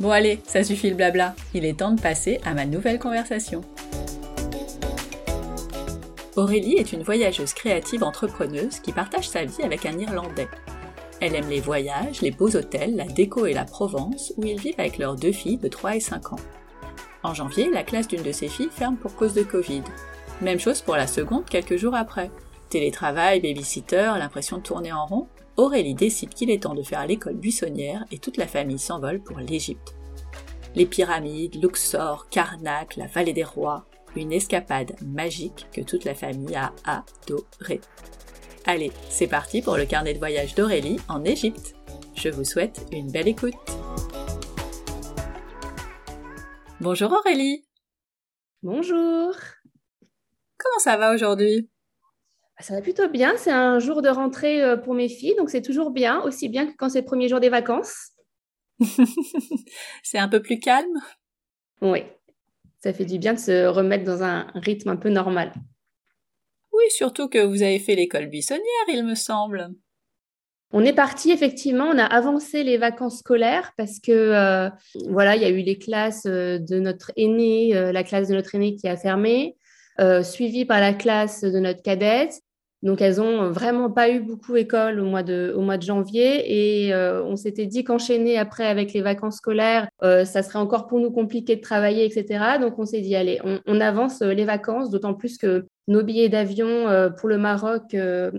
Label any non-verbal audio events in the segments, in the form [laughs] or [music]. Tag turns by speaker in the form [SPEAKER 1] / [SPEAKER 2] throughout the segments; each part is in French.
[SPEAKER 1] Bon allez, ça suffit le blabla, il est temps de passer à ma nouvelle conversation. Aurélie est une voyageuse créative entrepreneuse qui partage sa vie avec un Irlandais. Elle aime les voyages, les beaux hôtels, la déco et la Provence, où ils vivent avec leurs deux filles de 3 et 5 ans. En janvier, la classe d'une de ses filles ferme pour cause de Covid. Même chose pour la seconde quelques jours après. Télétravail, babysitter, l'impression de tourner en rond, Aurélie décide qu'il est temps de faire l'école buissonnière et toute la famille s'envole pour l'Égypte. Les pyramides, Luxor, Karnak, la vallée des rois, une escapade magique que toute la famille a adorée. Allez, c'est parti pour le carnet de voyage d'Aurélie en Égypte. Je vous souhaite une belle écoute. Bonjour Aurélie.
[SPEAKER 2] Bonjour.
[SPEAKER 1] Comment ça va aujourd'hui?
[SPEAKER 2] Ça va plutôt bien. C'est un jour de rentrée euh, pour mes filles, donc c'est toujours bien, aussi bien que quand c'est le premier jour des vacances. [laughs]
[SPEAKER 1] c'est un peu plus calme?
[SPEAKER 2] Oui, ça fait du bien de se remettre dans un rythme un peu normal.
[SPEAKER 1] Oui, surtout que vous avez fait l'école buissonnière, il me semble.
[SPEAKER 2] On est parti effectivement, on a avancé les vacances scolaires parce que euh, voilà, il y a eu les classes euh, de notre aîné, la classe de notre aîné qui a fermé, suivie par la classe de notre cadette. Donc, elles ont vraiment pas eu beaucoup école au mois de, au mois de janvier et euh, on s'était dit qu'enchaîner après avec les vacances scolaires, euh, ça serait encore pour nous compliqué de travailler, etc. Donc, on s'est dit, allez, on, avance euh, les vacances, d'autant plus que nos billets d'avion pour le Maroc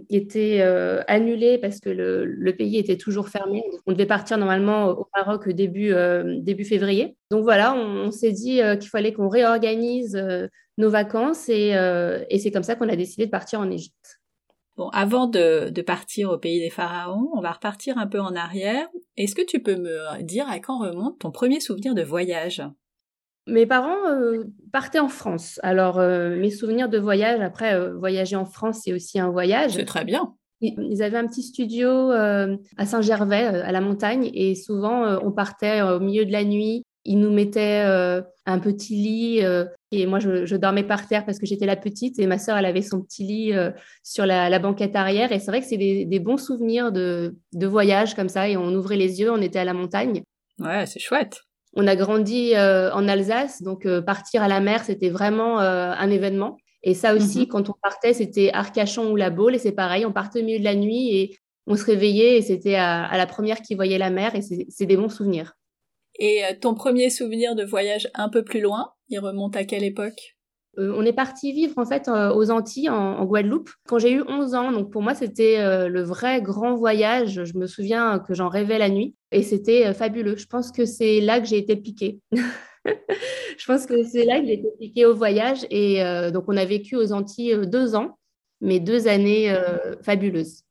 [SPEAKER 2] étaient annulés parce que le, pays était toujours fermé. On devait partir normalement au Maroc début, début février. Donc voilà, on, s'est dit qu'il fallait qu'on réorganise nos vacances et, et c'est comme ça qu'on a décidé de partir en Égypte.
[SPEAKER 1] Bon, avant de, partir au pays des pharaons, on va repartir un peu en arrière. Est-ce que tu peux me dire à quand remonte ton premier souvenir de voyage?
[SPEAKER 2] Mes parents euh, partaient en France. Alors, euh, mes souvenirs de voyage, après, euh, voyager en France, c'est aussi un voyage.
[SPEAKER 1] C'est très bien.
[SPEAKER 2] Ils avaient un petit studio à Saint-Gervais, à la montagne, et souvent, on partait au milieu de la nuit il nous mettait euh, un petit lit et moi je, dormais par terre parce que j'étais la petite et ma sœur elle avait son petit lit sur la, banquette arrière et c'est vrai que c'est des, bons souvenirs de, de, voyage comme ça et on ouvrait les yeux, on était à la montagne.
[SPEAKER 1] Ouais, c'est chouette.
[SPEAKER 2] On a grandi en Alsace donc partir à la mer c'était vraiment un événement et ça aussi mhm. quand on partait c'était Arcachon ou la Baule et c'est pareil on partait au milieu de la nuit et on se réveillait et c'était à, à la première qui voyait la mer et c'est des bons souvenirs.
[SPEAKER 1] Et euh, ton premier souvenir de voyage un peu plus loin, il remonte à quelle époque?
[SPEAKER 2] Euh, on est parti vivre en fait euh, aux Antilles, en, Guadeloupe, quand j'ai eu 11 ans. Donc pour moi, c'était le vrai grand voyage. Je me souviens que j'en rêvais la nuit et c'était fabuleux. Je pense que c'est là que j'ai été piquée. [laughs] je pense que c'est là que j'ai été piquée au voyage. Et donc on a vécu aux Antilles deux ans, mais deux années fabuleuses.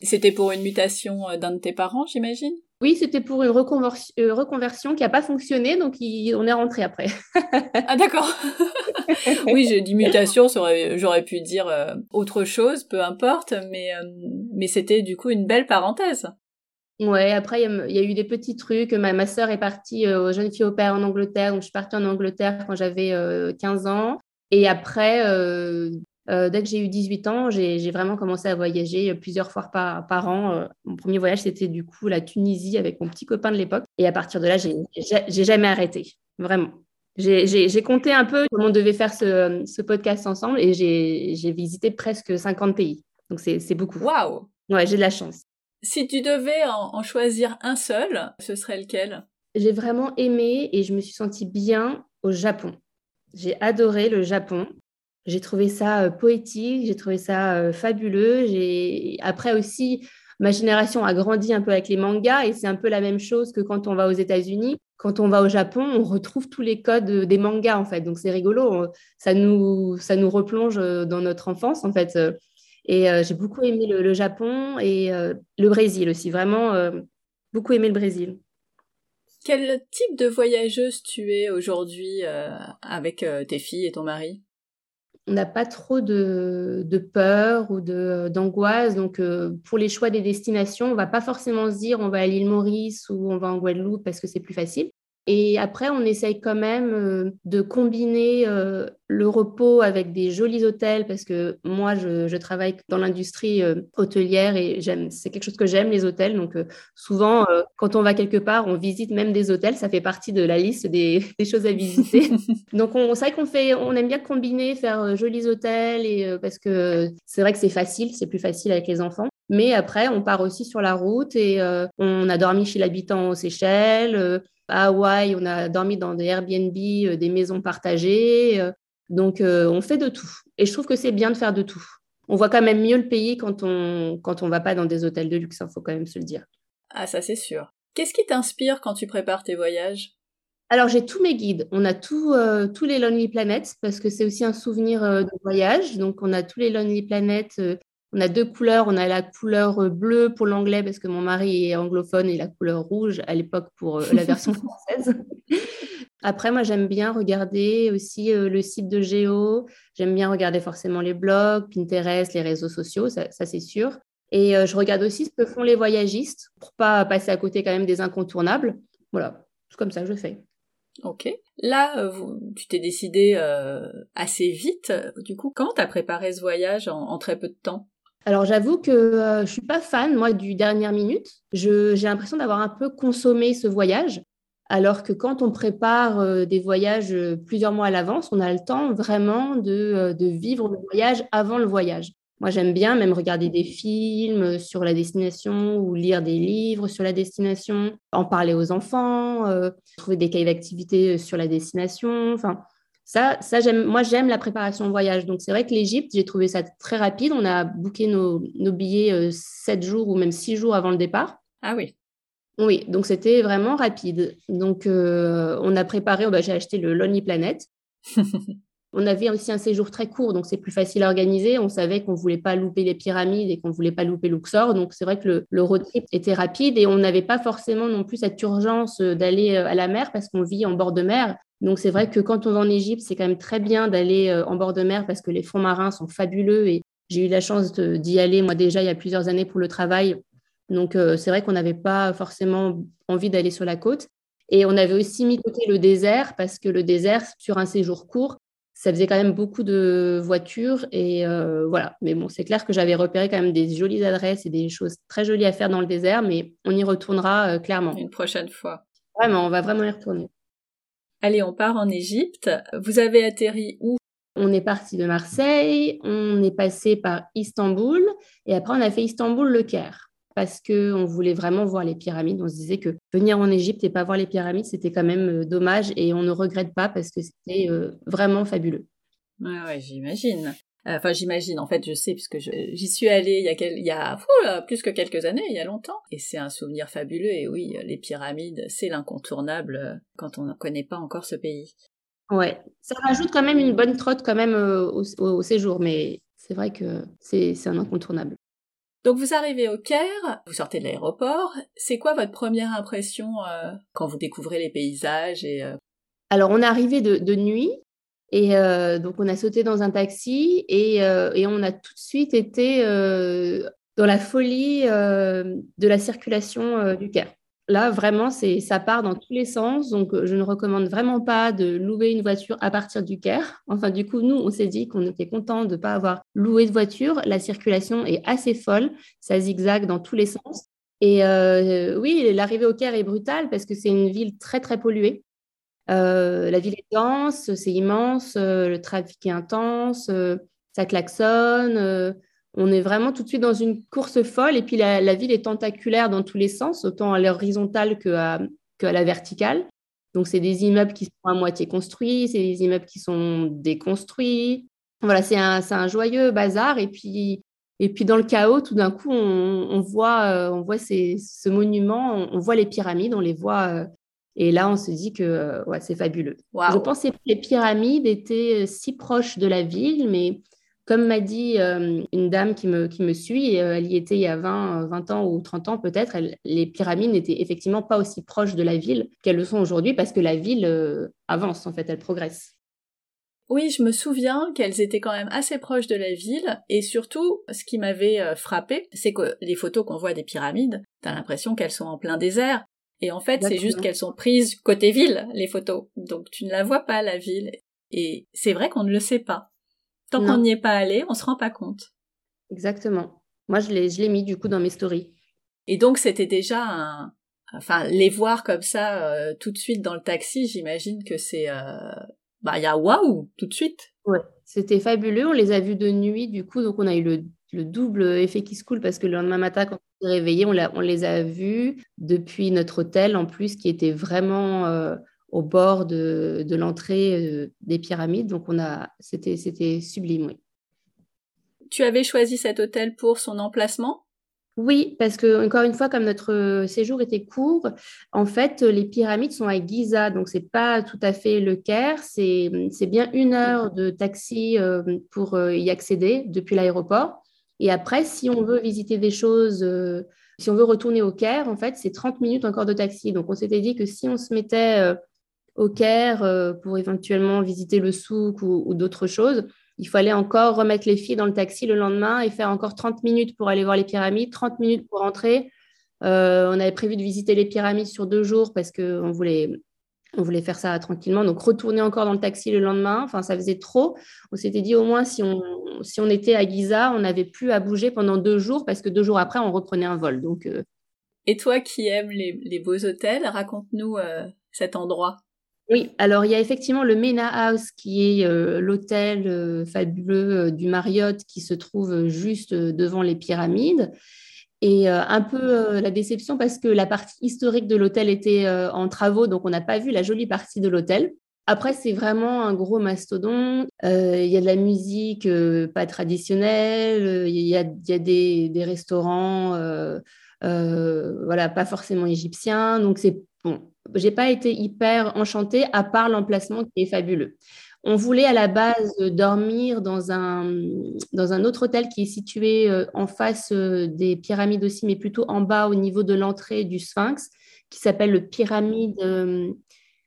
[SPEAKER 1] C'était pour une mutation d'un de tes parents, j'imagine?
[SPEAKER 2] Oui, c'était pour une euh, reconversion, qui n'a pas fonctionné, donc on est rentré après.
[SPEAKER 1] ah d'accord. [laughs] oui, j'ai dit mutation, j'aurais pu dire euh, autre chose, peu importe, mais, euh, mais c'était du coup une belle parenthèse.
[SPEAKER 2] Ouais, après, il y, a eu des petits trucs. Ma, ma sœur est partie aux jeunes filles au père en Angleterre, donc je suis partie en Angleterre quand j'avais 15 ans. Et après, euh, dès que j'ai eu 18 ans, j'ai vraiment commencé à voyager plusieurs fois par, par an. Euh, mon premier voyage, c'était du coup la Tunisie avec mon petit copain de l'époque. Et à partir de là, j'ai jamais arrêté, vraiment. J'ai compté un peu comment on devait faire ce, ce podcast ensemble et j'ai visité presque 50 pays. Donc c'est beaucoup.
[SPEAKER 1] Waouh
[SPEAKER 2] Ouais, j'ai de la chance.
[SPEAKER 1] Si tu devais en, en choisir un seul, ce serait lequel?
[SPEAKER 2] J'ai vraiment aimé et je me suis sentie bien au Japon. J'ai adoré le Japon. J'ai trouvé ça poétique, j'ai trouvé ça fabuleux. Après aussi, ma génération a grandi un peu avec les mangas et c'est un peu la même chose que quand on va aux États-Unis. Quand on va au Japon, on retrouve tous les codes des mangas en fait. Donc c'est rigolo, ça nous, ça nous replonge dans notre enfance en fait. Et euh, j'ai beaucoup aimé le, Japon et euh, le Brésil aussi, vraiment euh, beaucoup aimé le Brésil.
[SPEAKER 1] Quel type de voyageuse tu es aujourd'hui avec tes filles et ton mari?
[SPEAKER 2] On n'a pas trop de, peur ou d'angoisse. Donc, pour les choix des destinations, on ne va pas forcément se dire on va à l'île Maurice ou on va en Guadeloupe parce que c'est plus facile. Et après, on essaye quand même euh, de combiner euh, le repos avec des jolis hôtels parce que moi, je, travaille dans l'industrie euh, hôtelière et j'aime, c'est quelque chose que j'aime, les hôtels. Donc, souvent, quand on va quelque part, on visite même des hôtels. Ça fait partie de la liste des, [laughs] choses à visiter. [laughs] Donc, c'est vrai qu'on fait, on aime bien combiner, faire jolis hôtels et, parce que c'est vrai que c'est facile, c'est plus facile avec les enfants. Mais après, on part aussi sur la route et on a dormi chez l'habitant aux Seychelles. À Hawaï, on a dormi dans des Airbnb, euh, des maisons partagées. Euh, donc, euh, on fait de tout. Et je trouve que c'est bien de faire de tout. On voit quand même mieux le pays quand on quand on va pas dans des hôtels de luxe, il hein, faut quand même se le dire.
[SPEAKER 1] Ah, ça c'est sûr. Qu'est-ce qui t'inspire quand tu prépares tes voyages?
[SPEAKER 2] Alors, j'ai tous mes guides. On a tous les Lonely Planets parce que c'est aussi un souvenir de voyage. Donc, on a tous les Lonely Planets on a deux couleurs. On a la couleur euh, bleue pour l'anglais parce que mon mari est anglophone et la couleur rouge à l'époque pour euh, la version [laughs] française. Après, moi, j'aime bien regarder aussi euh, le site de Géo. J'aime bien regarder forcément les blogs, Pinterest, les réseaux sociaux, ça, c'est sûr. Et je regarde aussi ce que font les voyagistes pour pas passer à côté quand même des incontournables. Voilà, c'est comme ça que je fais.
[SPEAKER 1] Ok. Là, tu t'es décidé assez vite. Du coup, quand as préparé ce voyage en très peu de temps?
[SPEAKER 2] Alors j'avoue que je euh, je suis pas fan moi du dernière minute. j'ai l'impression d'avoir un peu consommé ce voyage, alors que quand on prépare euh, des voyages euh, plusieurs mois à l'avance, on a le temps vraiment de, vivre le voyage avant le voyage. Moi j'aime bien même regarder des films sur la destination ou lire des livres sur la destination, en parler aux enfants, trouver des cahiers d'activité sur la destination. Enfin, ça, ça j'aime, moi, j'aime la préparation de voyage. Donc, c'est vrai que l'Égypte, j'ai trouvé ça très rapide. On a booké nos, billets euh, sept jours ou même six jours avant le départ.
[SPEAKER 1] Ah oui.
[SPEAKER 2] Oui, donc c'était vraiment rapide. Donc, euh, on a préparé, oh, bah, j'ai acheté le Lonely Planet. [laughs] on avait aussi un séjour très court, donc c'est plus facile à organiser. On savait qu'on ne voulait pas louper les pyramides et qu'on ne voulait pas louper Luxor. Donc, c'est vrai que le, le, road trip était rapide et on n'avait pas forcément non plus cette urgence euh, d'aller à la mer parce qu'on vit en bord de mer. Donc c'est vrai que quand on va en Égypte, c'est quand même très bien d'aller euh, en bord de mer parce que les fonds marins sont fabuleux et j'ai eu la chance d'y aller moi déjà il y a plusieurs années pour le travail. Donc euh, c'est vrai qu'on n'avait pas forcément envie d'aller sur la côte. Et on avait aussi mis de côté le désert parce que le désert, sur un séjour court, ça faisait quand même beaucoup de voitures. Et euh, voilà. Mais bon, c'est clair que j'avais repéré quand même des jolies adresses et des choses très jolies à faire dans le désert, mais on y retournera clairement.
[SPEAKER 1] Une prochaine fois.
[SPEAKER 2] Vraiment, on va vraiment y retourner.
[SPEAKER 1] Allez, on part en Égypte. Vous avez atterri où?
[SPEAKER 2] On est parti de Marseille, on est passé par Istanbul et après on a fait Istanbul-Le Caire parce qu'on voulait vraiment voir les pyramides. On se disait que venir en Égypte et pas voir les pyramides, c'était quand même euh, dommage et on ne regrette pas parce que c'était euh, vraiment fabuleux.
[SPEAKER 1] Ouais, ouais, j'imagine. Euh, enfin, j'imagine, en fait, je sais, puisque j'y suis allée il y a, il y a plus que quelques années, il y a longtemps. Et c'est un souvenir fabuleux. Et oui, les pyramides, c'est l'incontournable euh, quand on ne connaît pas encore ce pays.
[SPEAKER 2] Ouais, ça rajoute quand même une bonne trotte quand même euh, au, séjour, mais c'est vrai que c'est un incontournable.
[SPEAKER 1] Donc vous arrivez au Caire, vous sortez de l'aéroport. C'est quoi votre première impression quand vous découvrez les paysages et
[SPEAKER 2] Alors on est arrivé de nuit, et euh, donc, on a sauté dans un taxi et, euh, on a tout de suite été euh, dans la folie de la circulation du Caire. Là, vraiment, ça part dans tous les sens. Donc, je ne recommande vraiment pas de louer une voiture à partir du Caire. Enfin, du coup, nous, on s'est dit qu'on était content de ne pas avoir loué de voiture. La circulation est assez folle. Ça zigzague dans tous les sens. Et oui, l'arrivée au Caire est brutale parce que c'est une ville très, très polluée. Euh, la ville est dense, c'est immense, euh, le trafic est intense, euh, ça klaxonne. on est vraiment tout de suite dans une course folle. Et puis la, ville est tentaculaire dans tous les sens, autant à l'horizontale qu'à la verticale. Donc c'est des immeubles qui sont à moitié construits, c'est des immeubles qui sont déconstruits. voilà, c'est un, joyeux bazar. Et puis, dans le chaos, tout d'un coup, on, voit, on voit ce monument, on, voit les pyramides, on les voit. Et là, on se dit que ouais, c'est fabuleux. Je pensais que les pyramides étaient si proches de la ville, mais comme m'a dit euh, une dame qui me, qui me suit, euh, elle y était il y a 20, 20 ans ou 30 ans peut-être, les pyramides n'étaient effectivement pas aussi proches de la ville qu'elles le sont aujourd'hui parce que la ville euh, avance, en fait, elle progresse.
[SPEAKER 1] Oui, je me souviens qu'elles étaient quand même assez proches de la ville, et surtout, ce qui m'avait frappé, c'est que les photos qu'on voit des pyramides, t'as l'impression qu'elles sont en plein désert, et en fait, c'est juste qu'elles sont prises côté ville, les photos. Donc tu ne la vois pas, la ville. Et c'est vrai qu'on ne le sait pas. Tant qu'on n'y est pas allé, on se rend pas compte.
[SPEAKER 2] Exactement. Moi, je l'ai, je l'ai mis du coup dans mes stories.
[SPEAKER 1] Et donc, c'était déjà un, enfin, les voir comme ça euh, tout de suite dans le taxi, j'imagine que c'est, euh... bah, il y a waouh tout de suite.
[SPEAKER 2] Ouais, c'était fabuleux. On les a vus de nuit, du coup, donc on a eu le, le double effet qui se coule parce que le lendemain matin, quand on s'est réveillé, on, on, les a vus depuis notre hôtel en plus, qui était vraiment euh, au bord de, l'entrée euh, des pyramides. Donc, on a, c'était, c'était sublime, oui.
[SPEAKER 1] Tu avais choisi cet hôtel pour son emplacement?
[SPEAKER 2] Oui, parce que, encore une fois, comme notre séjour était court, en fait, les pyramides sont à Giza, donc c'est pas tout à fait le Caire, c'est, c'est bien une heure de taxi euh, pour euh, y accéder depuis l'aéroport. Et après, si on veut visiter des choses, si on veut retourner au Caire, en fait, c'est 30 minutes encore de taxi. Donc, on s'était dit que si on se mettait au Caire euh, pour éventuellement visiter le souk ou, d'autres choses. Il fallait encore remettre les filles dans le taxi le lendemain et faire encore 30 minutes pour aller voir les pyramides, 30 minutes pour rentrer. Euh, on avait prévu de visiter les pyramides sur deux jours parce qu'on voulait, on voulait faire ça tranquillement. Donc, retourner encore dans le taxi le lendemain, enfin, ça faisait trop. On s'était dit au moins, si on, si on était à Giza, on n'avait plus à bouger pendant deux jours parce que deux jours après, on reprenait un vol. Donc, euh,
[SPEAKER 1] Et toi qui aimes les, beaux hôtels, raconte-nous cet endroit.
[SPEAKER 2] Oui, alors il y a effectivement le Mena House qui est euh, l'hôtel euh, fabuleux euh, du Marriott qui se trouve juste devant les pyramides. Et un peu la déception parce que la partie historique de l'hôtel était en travaux, donc on n'a pas vu la jolie partie de l'hôtel. Après, c'est vraiment un gros mastodon. Il y a de la musique pas traditionnelle, il y a, des, des, restaurants, voilà, pas forcément égyptiens. Donc c'est bon, j'ai pas été hyper enchantée, à part l'emplacement qui est fabuleux. On voulait à la base dormir dans un, dans un autre hôtel qui est situé euh, en face euh, des pyramides aussi, mais plutôt en bas au niveau de l'entrée du Sphinx, qui s'appelle le pyramide, euh,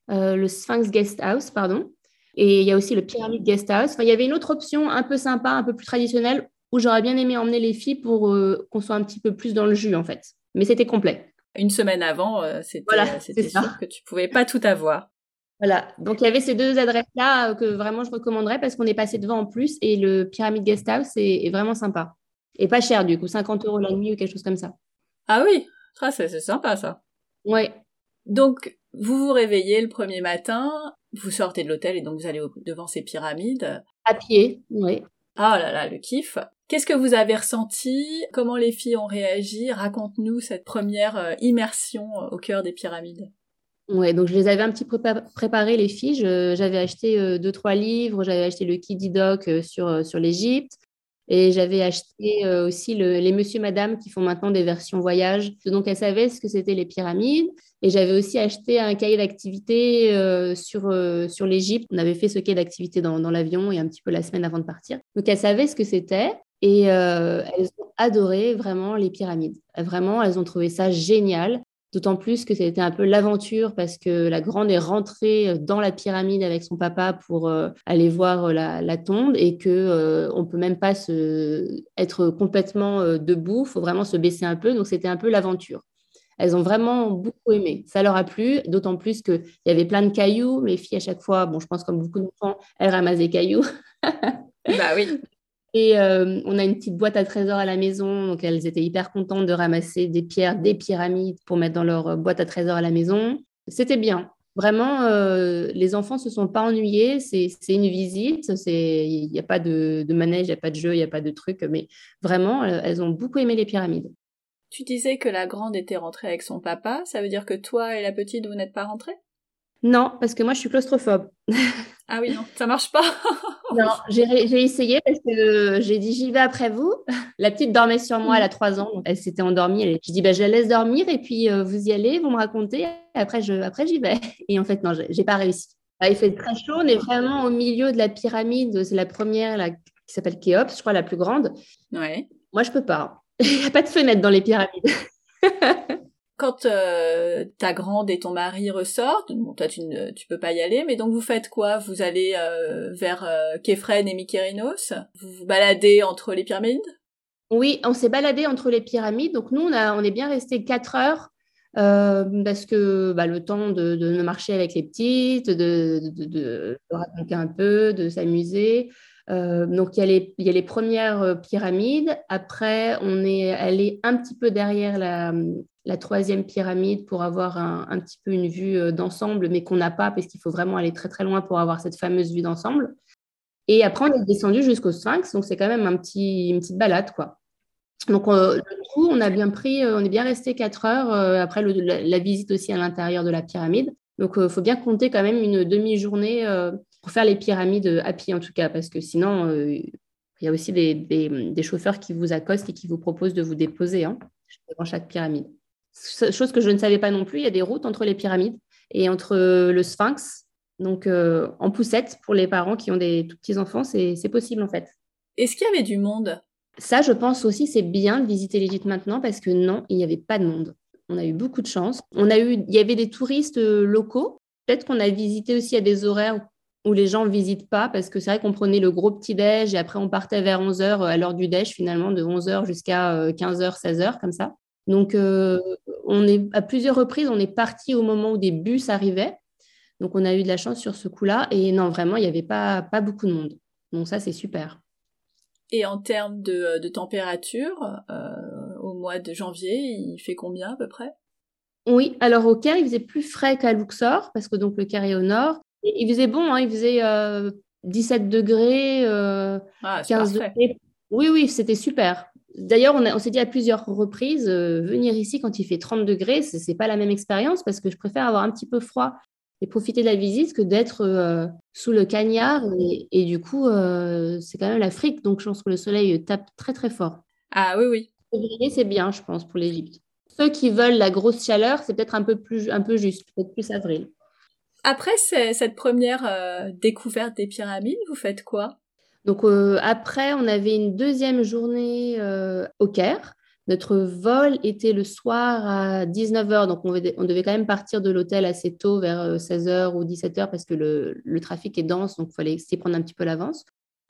[SPEAKER 2] le Sphinx Guest House, pardon. Et il y a aussi le pyramide Guest House. Enfin, il y avait une autre option un peu sympa, un peu plus traditionnelle, où j'aurais bien aimé emmener les filles pour qu'on soit un petit peu plus dans le jus, en fait. Mais c'était complet
[SPEAKER 1] une semaine avant, c'était sûr que tu pouvais pas tout avoir.
[SPEAKER 2] Voilà, donc il y avait ces deux adresses-là euh, que vraiment je recommanderais parce qu'on est passé devant en plus et le Pyramid Guest House est, vraiment sympa. Et pas cher du coup, 50 euros la nuit ou quelque chose comme ça.
[SPEAKER 1] Ah oui, c'est sympa ça.
[SPEAKER 2] Ouais.
[SPEAKER 1] Donc vous vous réveillez le premier matin, vous sortez de l'hôtel et donc vous allez devant ces pyramides.
[SPEAKER 2] À pied, oui.
[SPEAKER 1] Ah là là, le kiff. Qu'est-ce que vous avez ressenti? Comment les filles ont réagi? Raconte-nous cette première euh, immersion euh, au cœur des pyramides.
[SPEAKER 2] Ouais, donc je les avais un petit peu préparé les filles. J'avais acheté euh, deux trois livres. J'avais acheté le Kiddy Doc sur sur l'Égypte. Et j'avais acheté aussi les Monsieur Madame qui font maintenant des versions voyage. Donc elles savaient ce que c'était les pyramides. Et j'avais aussi acheté un cahier d'activité sur, sur l'Égypte. On avait fait ce cahier d'activité dans, dans l'avion et un petit peu la semaine avant de partir. Donc elles savaient ce que c'était. Et euh, elles ont adoré vraiment les pyramides. Vraiment, elles ont trouvé ça génial. D'autant plus que c'était un peu l'aventure parce que la grande est rentrée dans la pyramide avec son papa pour euh, aller voir la, tombe et que euh, on peut même pas se, être complètement debout. Il faut vraiment se baisser un peu. Donc c'était un peu l'aventure. Elles ont vraiment beaucoup aimé. Ça leur a plu, d'autant plus qu'il y avait plein de cailloux. Les filles, à chaque fois, bon, je pense comme beaucoup d'enfants, elles ramassent des cailloux.
[SPEAKER 1] bah oui. [laughs]
[SPEAKER 2] Et euh, on a une petite boîte à trésors à la maison, donc elles étaient hyper contentes de ramasser des pierres, des pyramides pour mettre dans leur euh, boîte à trésors à la maison. C'était bien. Vraiment, euh, les enfants se sont pas ennuyés. C'est une visite. Il n'y a pas de, manège, il n'y a pas de jeu, il n'y a pas de truc. Mais vraiment, elles ont beaucoup aimé les pyramides.
[SPEAKER 1] Tu disais que la grande était rentrée avec son papa. Ça veut dire que toi et la petite, vous n'êtes pas rentrés
[SPEAKER 2] Non, parce que moi, je suis claustrophobe.
[SPEAKER 1] ah oui, non, ça marche pas. [laughs]
[SPEAKER 2] Non, j'ai essayé parce que j'ai dit j'y vais après vous. [laughs] La petite dormait sur moi, elle a trois ans, donc elle s'était endormie. Elle... Je dis bah, je la laisse dormir et puis euh, vous y allez, vous me racontez. Après, je... après j'y vais. [laughs] Et en fait, non, j'ai pas réussi. Il fait très chaud, on est vraiment au milieu de la pyramide. C'est la première la... qui s'appelle Khéops, je crois, la plus grande.
[SPEAKER 1] Ouais.
[SPEAKER 2] Moi, je peux pas. [laughs] Il n'y a pas de fenêtre dans les pyramides.
[SPEAKER 1] Quand euh, ta grande et ton mari ressortent, toi tu ne tu peux pas y aller, mais donc vous faites quoi? Vous allez euh, vers euh, et Mykérinos? Vous vous baladez entre les pyramides?
[SPEAKER 2] Oui, on s'est baladé entre les pyramides. Donc nous, on, a, on est bien resté quatre heures parce que bah, le temps de, de, marcher avec les petites, de, de, de raconter un peu, de s'amuser. Donc, il y, a les, premières pyramides. Après, on est allé un petit peu derrière la, la troisième pyramide pour avoir un, petit peu une vue euh, d'ensemble, mais qu'on n'a pas parce qu'il faut vraiment aller très très loin pour avoir cette fameuse vue d'ensemble. Et après, on est descendu jusqu'au Sphinx, donc c'est quand même un petit, une petite balade, quoi. Donc, euh, coup, on a bien pris, euh, on est bien resté quatre heures après la, visite aussi à l'intérieur de la pyramide. Donc, il faut bien compter quand même une demi-journée pour faire les pyramides à pied, en tout cas, parce que sinon, il y a aussi des, chauffeurs qui vous accostent et qui vous proposent de vous déposer hein, devant chaque pyramide chose que je ne savais pas non plus, il y a des routes entre les pyramides et entre le sphinx. Donc, euh, en poussette, pour les parents qui ont des tout petits enfants, c'est possible en fait.
[SPEAKER 1] Est-ce qu'il y avait du monde?
[SPEAKER 2] Ça, je pense aussi, c'est bien de visiter l'Égypte maintenant parce que non, il n'y avait pas de monde. On a eu beaucoup de chance. On a eu, il y avait des touristes euh, locaux. Peut-être qu'on a visité aussi à des horaires où les gens ne visitent pas parce que c'est vrai qu'on prenait le gros petit-déj et après on partait vers 11h euh, à l'heure du déj finalement, de 11h jusqu'à 15h, 16h comme ça. Donc, euh, on est, à plusieurs reprises, on est parti au moment où des bus arrivaient. Donc, on a eu de la chance sur ce coup-là. Et non, vraiment, il n'y avait pas, pas beaucoup de monde. Donc, ça, c'est super.
[SPEAKER 1] Et en termes de, de température, euh, au mois de janvier, il fait combien à peu près?
[SPEAKER 2] Oui, alors au Caire, il faisait plus frais qu'à Luxor, parce que donc le Caire est au nord. Il faisait bon, hein, il faisait 17 euh, degrés,
[SPEAKER 1] ah, 15 degrés.
[SPEAKER 2] Oui, oui, c'était super. D'ailleurs, on, s'est dit à plusieurs reprises, euh, venir ici quand il fait 30 degrés, ce n'est pas la même expérience parce que je préfère avoir un petit peu froid et profiter de la visite que d'être euh, sous le cagnard. Et, du coup, euh, c'est quand même l'Afrique, donc je pense que le soleil tape très très fort.
[SPEAKER 1] Ah oui, oui.
[SPEAKER 2] Février, c'est bien, je pense, pour l'Égypte. Ceux qui veulent la grosse chaleur, c'est peut-être un peu plus un peu juste, peut-être plus avril.
[SPEAKER 1] Après cette première découverte des pyramides, vous faites quoi?
[SPEAKER 2] Donc euh, après, on avait une deuxième journée euh, au Caire. Notre vol était le soir à 19h, donc on, devait quand même partir de l'hôtel assez tôt, vers 16h euh, ou 17h, parce que le, trafic est dense, donc il fallait s'y prendre un petit peu l'avance.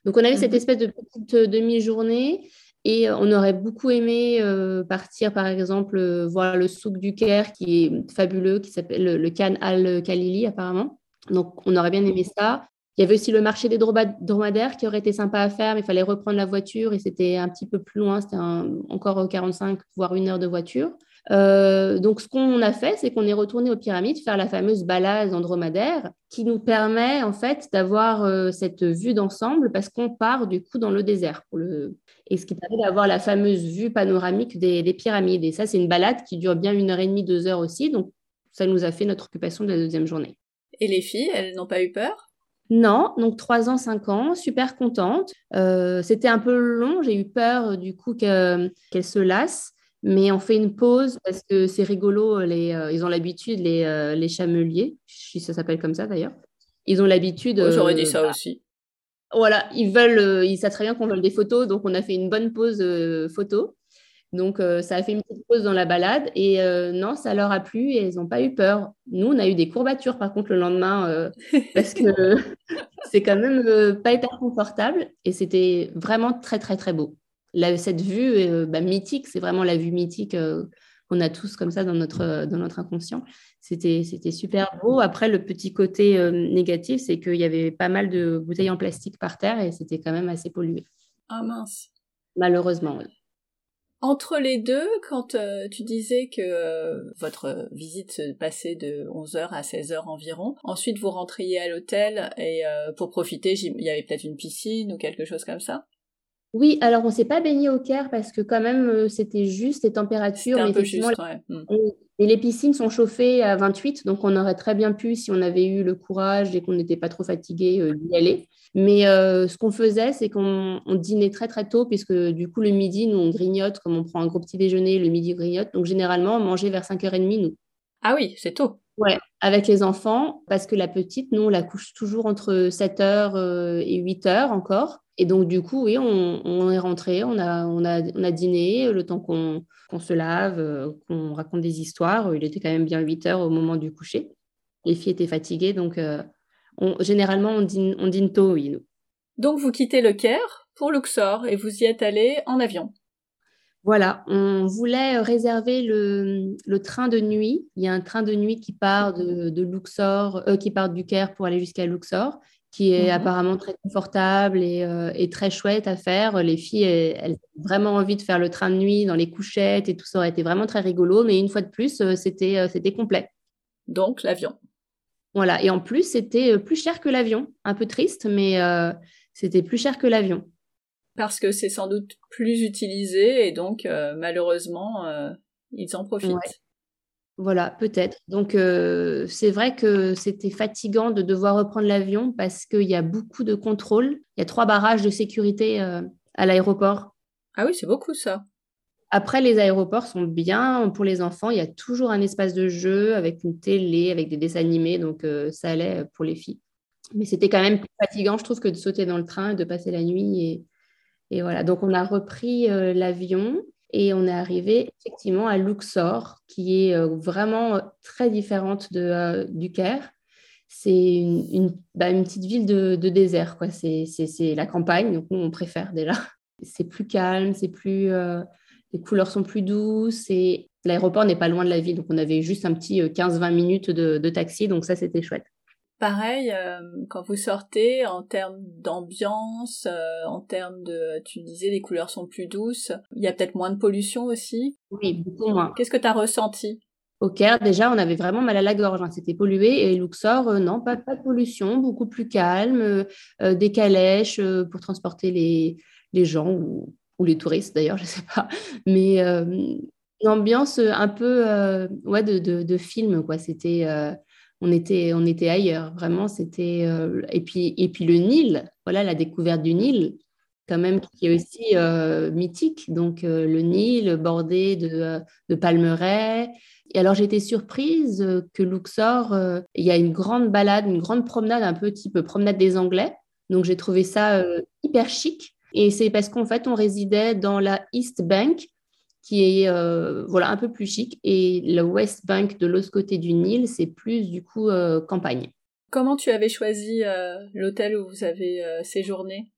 [SPEAKER 2] Donc on avait cette mhm. espèce de petite demi-journée et on aurait beaucoup aimé partir, par exemple, voir le souk du Caire, qui est fabuleux, qui s'appelle le, le Khan al-Khalili apparemment. Donc on aurait bien aimé ça. Il y avait aussi le marché des dromadaires qui aurait été sympa à faire, mais il fallait reprendre la voiture et c'était un petit peu plus loin, c'était encore 45 voire une heure de voiture. Euh, donc, ce qu'on a fait, c'est qu'on est retourné aux pyramides faire la fameuse balade en dromadaire qui nous permet en fait d'avoir euh, cette vue d'ensemble parce qu'on part du coup dans le désert. Pour le... Et ce qui permet d'avoir la fameuse vue panoramique des, des pyramides. Et ça, c'est une balade qui dure bien une heure et demie, deux heures aussi. Donc, ça nous a fait notre occupation de la deuxième journée.
[SPEAKER 1] Et les filles, elles n'ont pas eu peur?
[SPEAKER 2] Non, donc trois ans, cinq ans, super contente. Euh, c'était un peu long, j'ai eu peur du coup qu'elle se lasse, mais on fait une pause parce que c'est rigolo, les, euh, ils ont l'habitude, les, les chameliers, si ça s'appelle comme ça d'ailleurs, ils ont l'habitude.
[SPEAKER 1] J'aurais dit ça aussi.
[SPEAKER 2] Voilà, ils veulent, ils savent très bien qu'on veut des photos, donc on a fait une bonne pause photo. Donc, euh, ça a fait une petite pause dans la balade et euh, non, ça leur a plu et elles n'ont pas eu peur. Nous, on a eu des courbatures par contre le lendemain euh, [laughs] parce que [laughs] c'est quand même pas hyper confortable et c'était vraiment très, très, très beau. Cette vue bah, mythique, c'est vraiment la vue mythique qu'on a tous comme ça dans notre, dans notre inconscient. C'était super beau. Après, le petit côté négatif, c'est qu'il y avait pas mal de bouteilles en plastique par terre et c'était quand même assez pollué.
[SPEAKER 1] Ah mince.
[SPEAKER 2] Malheureusement, oui.
[SPEAKER 1] Entre les deux, quand euh, tu disais que euh, votre visite se passait de 11h à 16h environ, ensuite vous rentriez à l'hôtel et euh, pour profiter, il y avait peut-être une piscine ou quelque chose comme ça?
[SPEAKER 2] Oui, alors on s'est pas baigné au Caire parce que quand même c'était juste les températures.
[SPEAKER 1] Un peu juste, ouais. Hmm.
[SPEAKER 2] et, les piscines sont chauffées à 28, donc on aurait très bien pu, si on avait eu le courage et qu'on n'était pas trop fatigué, d'y aller. Mais ce qu'on faisait, c'est qu'on dînait très très tôt, puisque du coup, le midi, nous, on grignote, comme on prend un gros petit déjeuner, le midi grignote. Donc généralement, on mangeait vers 5h30, nous.
[SPEAKER 1] Ah oui, c'est tôt.
[SPEAKER 2] Ouais, avec les enfants, parce que la petite, nous, on la couche toujours entre 7h et 8h encore. Et donc, du coup, oui, on, est rentré, on a, on, a, on a dîné, le temps qu'on se lave, qu'on raconte des histoires. Il était quand même bien 8 heures au moment du coucher. Les filles étaient fatiguées, donc généralement, on dîne, on dîne tôt, oui, nous.
[SPEAKER 1] Donc, vous quittez le Caire pour Luxor et vous y êtes allé en avion.
[SPEAKER 2] Voilà, on voulait réserver le, train de nuit. Il y a un train de nuit qui part de, Luxor, euh, qui part du Caire pour aller jusqu'à Luxor, qui est mhm. apparemment très confortable euh, et, très chouette à faire. Les filles, elles, ont vraiment envie de faire le train de nuit dans les couchettes et tout ça aurait été vraiment très rigolo, mais une fois de plus, euh, c'était c'était complet.
[SPEAKER 1] Donc l'avion.
[SPEAKER 2] Voilà, et en plus, c'était plus cher que l'avion. Un peu triste, mais c'était plus cher que l'avion
[SPEAKER 1] parce que c'est sans doute plus utilisé et donc euh, malheureusement euh, ils en profitent.
[SPEAKER 2] Voilà, peut-être. Donc euh, c'est vrai que c'était fatigant de devoir reprendre l'avion parce qu'il y a beaucoup de contrôles. Il y a trois barrages de sécurité à l'aéroport.
[SPEAKER 1] Ah oui, c'est beaucoup ça.
[SPEAKER 2] Après, les aéroports sont bien pour les enfants. Il y a toujours un espace de jeu avec une télé, avec des dessins animés, donc ça allait pour les filles. Mais c'était quand même plus fatigant, je trouve, que de sauter dans le train et de passer la nuit et, et voilà, donc on a repris euh, l'avion et on est arrivé effectivement à Luxor, qui est euh, vraiment euh, très différente de, du Caire. C'est une, bah, petite ville de, désert. C'est, la campagne, donc on préfère déjà. [laughs] C'est plus calme, c'est plus, les couleurs sont plus douces et l'aéroport n'est pas loin de la ville, donc on avait juste un petit 15-20 minutes de, de taxi, donc ça c'était chouette.
[SPEAKER 1] Pareil, euh, quand vous sortez, en termes d'ambiance, euh, en termes de, tu disais, les couleurs sont plus douces, il y a peut-être moins de pollution aussi
[SPEAKER 2] Oui, beaucoup moins.
[SPEAKER 1] Qu'est-ce que tu as ressenti?
[SPEAKER 2] Au Caire, déjà, on avait vraiment mal à la gorge, hein. c'était pollué, et Luxor, euh, non, pas, pas de pollution, beaucoup plus calme, des calèches pour transporter les, les gens, ou, ou les touristes d'ailleurs, [laughs] je ne sais pas, mais une ambiance un peu ouais, de, de, de film, quoi, c'était on était, on était ailleurs. Vraiment, c'était. Euh, et, puis, et puis le Nil, voilà, la découverte du Nil, quand même, qui est aussi euh, mythique. Donc, euh, le Nil bordé de, de palmeraies. Et alors, j'étais surprise que Luxor, il y a une grande balade, une grande promenade, un peu type promenade des Anglais. Donc, j'ai trouvé ça hyper chic. Et c'est parce qu'en fait, on résidait dans la East Bank, qui est euh, voilà, un peu plus chic. Et le West Bank de l'autre côté du Nil, c'est plus du coup euh, campagne.
[SPEAKER 1] Comment tu avais choisi euh, l'hôtel où vous avez séjourné?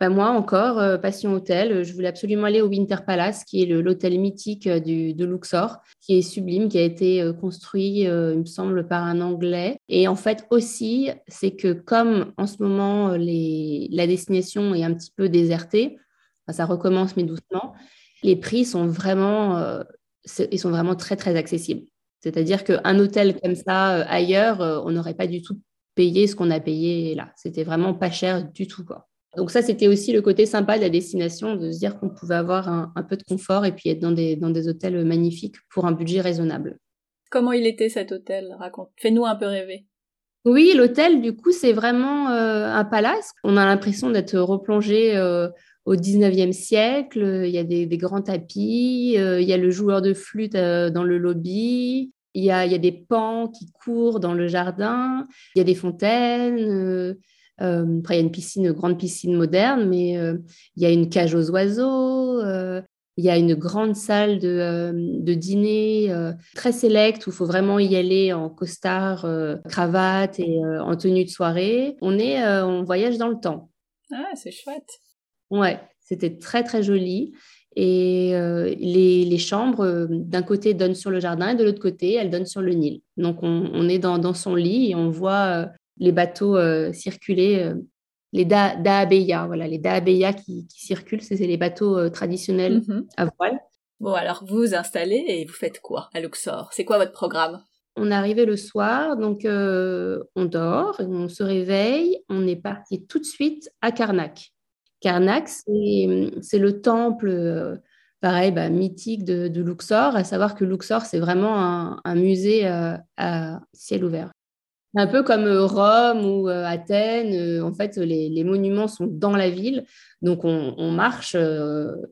[SPEAKER 2] Ben moi encore, passion hôtel, je voulais absolument aller au Winter Palace, qui est l'hôtel mythique du, de Luxor, qui est sublime, qui a été construit, il me semble, par un Anglais. Et en fait aussi, c'est que comme en ce moment, les, la destination est un petit peu désertée, ça recommence mais doucement, les prix sont vraiment, euh, ils sont vraiment très, très accessibles. C'est-à-dire qu'un hôtel comme ça, euh, ailleurs, euh, on n'aurait pas du tout payé ce qu'on a payé là. C'était vraiment pas cher du tout. Quoi. Donc ça, c'était aussi le côté sympa de la destination, de se dire qu'on pouvait avoir un, peu de confort et puis être dans des, dans des hôtels magnifiques pour un budget raisonnable.
[SPEAKER 1] Comment il était cet hôtel? Raconte. Fais-nous un peu rêver.
[SPEAKER 2] Oui, l'hôtel, du coup, c'est vraiment un palace. On a l'impression d'être replongé au 19e siècle. Il y a des, grands tapis, euh, il y a le joueur de flûte euh, dans le lobby, il y, a, des pans qui courent dans le jardin, il y a des fontaines. Euh, après, il y a une piscine, une grande piscine moderne, mais il y a une cage aux oiseaux. il y a une grande salle de, de dîner très sélecte où il faut vraiment y aller en costard, cravate et en tenue de soirée. On est, on voyage dans le temps.
[SPEAKER 1] Ah, c'est chouette.
[SPEAKER 2] Ouais, c'était très très joli. Et euh, les, chambres, euh, d'un côté, donnent sur le jardin et de l'autre côté, elles donnent sur le Nil. Donc, on, est dans, son lit et on voit euh, les bateaux circuler, les daabeya, voilà, les daabeya qui, qui circulent, c'est les bateaux traditionnels mm-hmm. à voile.
[SPEAKER 1] Bon, alors vous vous installez et vous faites quoi à Luxor? C'est quoi votre programme?
[SPEAKER 2] On est arrivé le soir, donc on dort, on se réveille, on est parti tout de suite à Karnak. Karnak, c'est le temple, euh, pareil, bah, mythique de, Luxor, à savoir que Luxor, c'est vraiment un, musée euh, à ciel ouvert. Un peu comme Rome ou Athènes. En fait, les, monuments sont dans la ville. Donc, on, marche.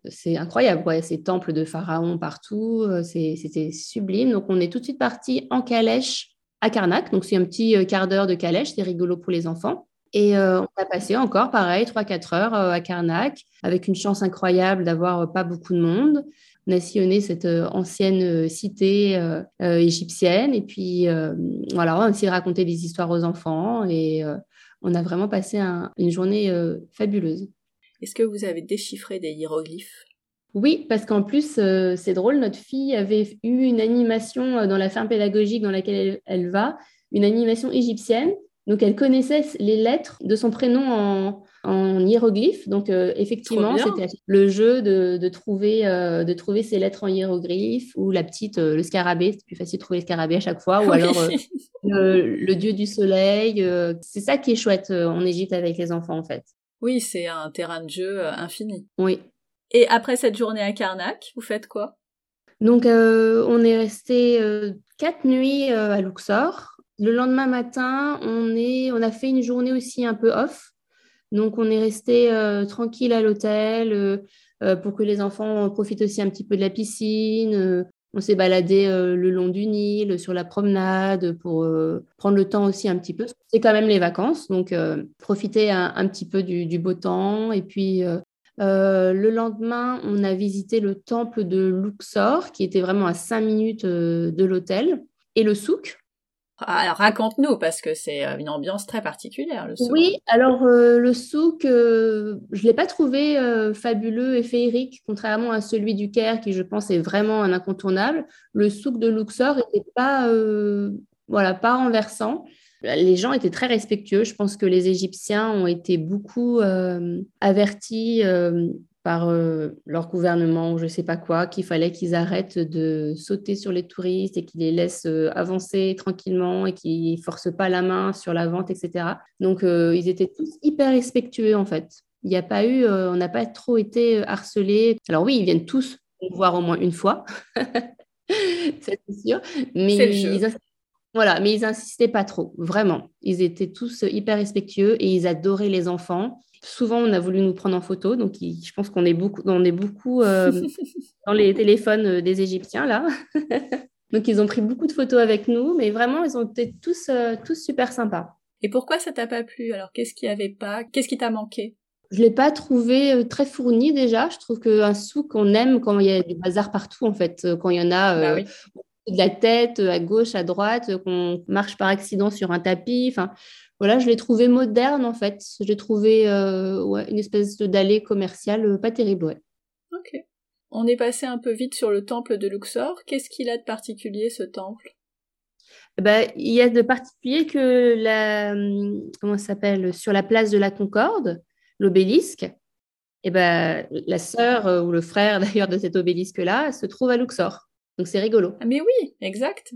[SPEAKER 2] c'est incroyable. Ouais. Ces temples de pharaons partout. C'était sublime. Donc, on est tout de suite parti en calèche à Carnac. Donc, c'est un petit quart d'heure de calèche. C'est rigolo pour les enfants. Et on a passé encore, pareil, 3-4 heures à Carnac, avec une chance incroyable d'avoir pas beaucoup de monde. On a sillonné cette ancienne cité égyptienne. Et puis, voilà, on a de raconter des histoires aux enfants. Et on a vraiment passé une journée fabuleuse.
[SPEAKER 1] Est-ce que vous avez déchiffré des hiéroglyphes?
[SPEAKER 2] Oui, parce qu'en plus, c'est drôle, notre fille avait eu une animation dans la ferme pédagogique dans laquelle elle va, une animation égyptienne donc, elle connaissait les lettres de son prénom en, en hiéroglyphes. Donc, euh, effectivement, c'était le jeu de, trouver, euh, de trouver ces lettres en hiéroglyphes ou la petite, euh, le scarabée. C'est plus facile de trouver le scarabée à chaque fois. Ou alors [laughs] le, dieu du soleil. c'est ça qui est chouette en Égypte avec les enfants, en fait.
[SPEAKER 1] Oui, c'est un terrain de jeu infini.
[SPEAKER 2] Oui.
[SPEAKER 1] Et après cette journée à Karnak, vous faites quoi?
[SPEAKER 2] Donc, on est resté quatre nuits à Luxor. Le lendemain matin, on, a fait une journée aussi un peu off. Donc, on est resté euh, tranquille à l'hôtel euh, euh, pour que les enfants profitent aussi un petit peu de la piscine. on s'est baladé le long du Nil, sur la promenade, pour prendre le temps aussi un petit peu. C'est quand même les vacances, donc profiter un, petit peu du, beau temps. Et puis, le lendemain, on a visité le temple de Luxor, qui était vraiment à 5 minutes de l'hôtel, et le souk,
[SPEAKER 1] alors raconte-nous parce que c'est euh, une ambiance très particulière le souk.
[SPEAKER 2] Oui, alors euh, le souk, euh, je l'ai pas trouvé fabuleux et féerique contrairement à celui du Caire qui je pense est vraiment un incontournable. Le souk de Luxor n'était pas voilà pas renversant. Les gens étaient très respectueux. Je pense que les Égyptiens ont été beaucoup avertis par euh, leur gouvernement ou je ne sais pas quoi, qu'il fallait qu'ils arrêtent de sauter sur les touristes et qu'ils les laissent euh, avancer tranquillement et qu'ils ne forcent pas la main sur la vente, etc. Donc, euh, ils étaient tous hyper respectueux, en fait. Il n'y a pas eu, on n'a pas trop été harcelés. Alors oui, ils viennent tous voir au moins une fois, [laughs] c'est sûr. Mais ils, voilà, mais ils insistaient pas trop, vraiment. Ils étaient tous hyper respectueux et ils adoraient les enfants. Souvent, on a voulu nous prendre en photo, donc je pense qu'on est beaucoup, on est beaucoup euh, [laughs] dans les téléphones euh, des Égyptiens là. [laughs] donc ils ont pris beaucoup de photos avec nous, mais vraiment ils ont été tous, euh, tous super sympas.
[SPEAKER 1] Et pourquoi ça t'a pas plu? Alors qu'est-ce qui avait pas Qu'est-ce qui t'a manqué?
[SPEAKER 2] Je l'ai pas trouvé très fourni déjà. Je trouve qu'un souk, on aime quand il y a du bazar partout, en fait. Quand il y en a bah de la tête à gauche, à droite, qu'on marche par accident sur un tapis. Enfin, voilà, je l'ai trouvé moderne en fait. Je l'ai trouvé euh, une espèce d'allée commerciale euh, pas terrible, ouais.
[SPEAKER 1] Ok. On est passé un peu vite sur le temple de Luxor. Qu'est-ce qu'il a de particulier ce temple?
[SPEAKER 2] Ben, il y a de particulier que la hum, comment s'appelle? Sur la place de la Concorde, l'obélisque. Et eh ben, la sœur euh, ou le frère [laughs] d'ailleurs de cet obélisque là se trouve à Luxor. Donc c'est rigolo.
[SPEAKER 1] Ah, mais oui, exact.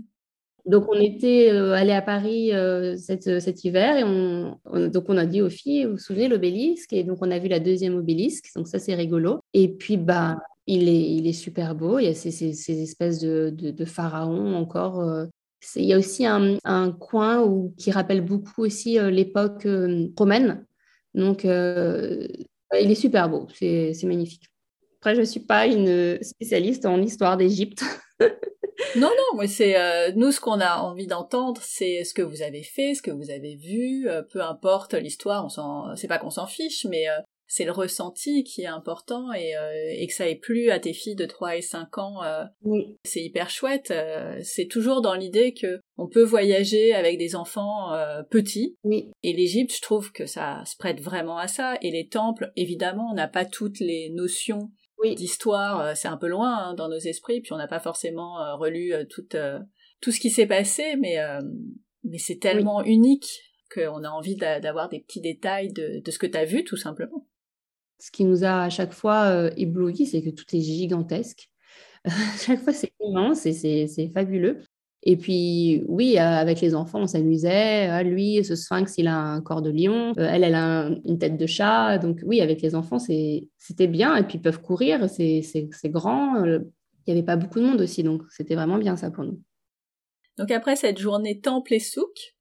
[SPEAKER 2] Donc, on était euh, allé à Paris euh, cet hiver et on, donc on a dit aux filles, vous vous souvenez, l'obélisque? Et donc, on a vu la deuxième obélisque. Donc, ça, c'est rigolo. Et puis, bah, il est, super beau. Il y a ces, ces, espèces de, pharaons encore. Euh. il y a aussi un, coin qui rappelle beaucoup aussi l'époque romaine. Donc, il est super beau. C'est magnifique. Après, je ne suis pas une spécialiste en histoire d'Égypte. [laughs]
[SPEAKER 1] non, non, mais c'est euh, nous ce qu'on a envie d'entendre, c'est ce que vous avez fait, ce que vous avez vu, euh, peu importe l'histoire, on s'en, c'est pas qu'on s'en fiche, mais euh, c'est le ressenti qui est important et, et, que ça ait plu à tes filles de 3 et 5 ans, oui. c'est hyper chouette. c'est toujours dans l'idée que on peut voyager avec des enfants petits.
[SPEAKER 2] Oui.
[SPEAKER 1] Et l'Égypte, je trouve que ça se prête vraiment à ça. Et les temples, évidemment, on n'a pas toutes les notions d'histoire, euh, c'est un peu loin hein, dans nos esprits, puis on n'a pas forcément euh, relu euh, tout, tout ce qui s'est passé, mais, mais c'est tellement unique qu'on a envie d'avoir des petits détails de, de ce que tu as vu, tout simplement.
[SPEAKER 2] Ce qui nous a à chaque fois ébloui, c'est que tout est gigantesque. [laughs] à chaque fois, c'est immense et c'est fabuleux. Et puis, oui, euh, avec les enfants, on s'amusait. Ah, lui, ce sphinx, il a un corps de lion. Euh, elle, elle a une tête de chat. Donc, oui, avec les enfants, c'était bien. Et puis, ils peuvent courir. C'est grand. Euh, il n'y avait pas beaucoup de monde aussi. Donc, c'était vraiment bien ça pour nous.
[SPEAKER 1] Donc, après cette journée temple et souk,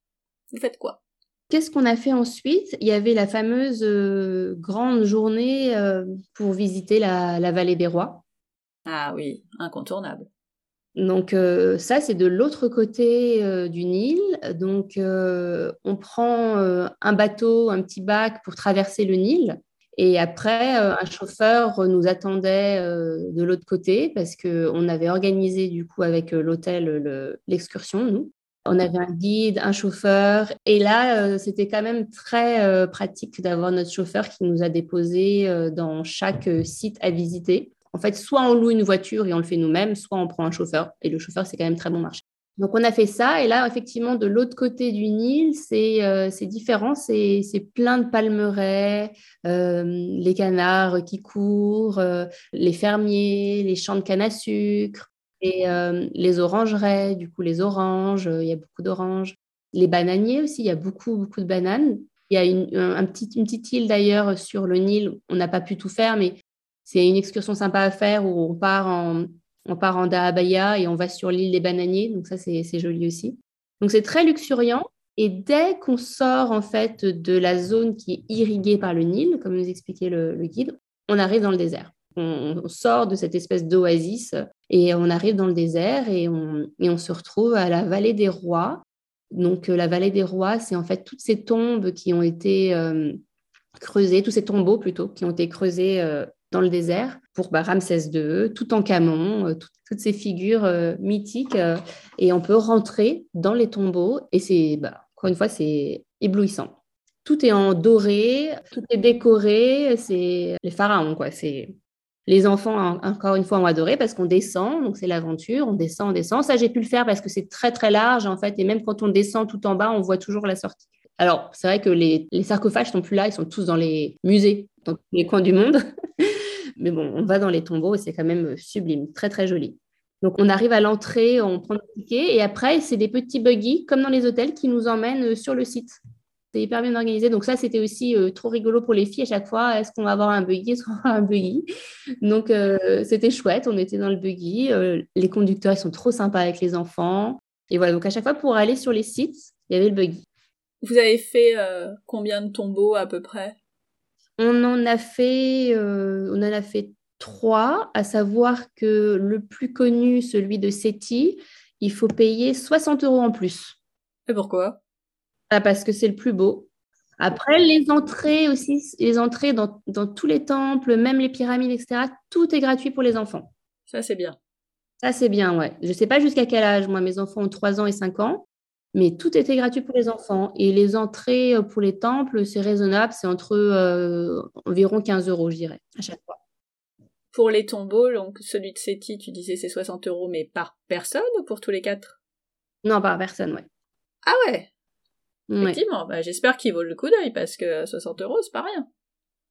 [SPEAKER 1] vous faites quoi?
[SPEAKER 2] Qu'est-ce qu'on a fait ensuite? Il y avait la fameuse grande journée pour visiter la, vallée des rois.
[SPEAKER 1] Ah oui, incontournable.
[SPEAKER 2] Donc ça, c'est de l'autre côté du Nil. Donc on prend un bateau, un petit bac pour traverser le Nil. Et après, un chauffeur nous attendait de l'autre côté parce qu'on avait organisé du coup avec l'hôtel l'excursion, nous. On avait un guide, un chauffeur. Et là, c'était quand même très pratique d'avoir notre chauffeur qui nous a déposé dans chaque site à visiter. En fait, soit on loue une voiture et on le fait nous-mêmes, soit on prend un chauffeur. Et le chauffeur, c'est quand même très bon marché. Donc, on a fait ça. Et là, effectivement, de l'autre côté du Nil, c'est euh, différent. C'est plein de palmeraies, euh, les canards qui courent, euh, les fermiers, les champs de canne à sucre, et les orangerais, du coup, les oranges. Il y a beaucoup d'oranges. Les bananiers aussi, il y a beaucoup, beaucoup de bananes. Il y a petit, une petite île d'ailleurs sur le Nil. On n'a pas pu tout faire, mais c'est une excursion sympa à faire où on part en, on part en Dahabaya et on va sur l'île des Bananiers. Donc ça, c'est joli aussi. Donc c'est très luxuriant. Et dès qu'on sort en fait de la zone qui est irriguée par le Nil, comme nous expliquait le, guide, on arrive dans le désert. On, sort de cette espèce d'oasis et on arrive dans le désert et on, et on se retrouve à la vallée des rois. Donc la vallée des rois, c'est en fait toutes ces tombes qui ont été euh, creusées, tous ces tombeaux plutôt, qui ont été creusés euh, dans le désert pour bah, Ramsès II, tout en Camon, euh, toutes ces figures euh, mythiques. Euh, et on peut rentrer dans les tombeaux et c'est, bah, encore une fois, c'est éblouissant. Tout est en doré, tout est décoré, c'est les pharaons, quoi. C'est les enfants, encore une fois, ont adoré parce qu'on descend, donc c'est l'aventure, on descend, on descend. Ça, j'ai pu le faire parce que c'est très, très large, en fait, et même quand on descend tout en bas, on voit toujours la sortie. Alors, c'est vrai que les, les sarcophages sont plus là, ils sont tous dans les musées, dans tous les coins du monde. [laughs] Mais bon, on va dans les tombeaux et c'est quand même sublime, très très joli. Donc on arrive à l'entrée, on prend le ticket et après c'est des petits buggy comme dans les hôtels qui nous emmènent euh, sur le site. C'est hyper bien organisé. Donc ça c'était aussi euh, trop rigolo pour les filles à chaque fois. Est-ce qu'on va avoir un buggy? Est-ce qu'on va avoir un buggy? Donc euh, c'était chouette. On était dans le buggy. les conducteurs ils sont trop sympas avec les enfants. Et voilà. Donc à chaque fois pour aller sur les sites, il y avait le buggy.
[SPEAKER 1] Vous avez fait combien de tombeaux à peu près?
[SPEAKER 2] On en a fait, euh, on en a fait trois, à savoir que le plus connu, celui de SETI, il faut payer 60 euros en plus.
[SPEAKER 1] Et pourquoi?
[SPEAKER 2] Ah, Parce que c'est le plus beau. Après, les entrées aussi, les entrées dans, dans, tous les temples, même les pyramides, etc., tout est gratuit pour les enfants.
[SPEAKER 1] Ça, c'est bien.
[SPEAKER 2] Ça, c'est bien, ouais. Je ne sais pas jusqu'à quel âge. Moi, mes enfants ont 3 ans et 5 ans mais tout était gratuit pour les enfants. Et les entrées euh, pour les temples, c'est raisonnable, c'est entre euh, environ 15 euros, je dirais, à chaque fois.
[SPEAKER 1] Pour les tombeaux, donc celui de Seti, tu disais c'est 60 euros, mais par personne ou pour tous les quatre?
[SPEAKER 2] Non, par personne, ouais.
[SPEAKER 1] Ah ouais? Effectivement, bah, j'espère qu'il vaut le coup d'œil parce que 60 euros, c'est pas rien.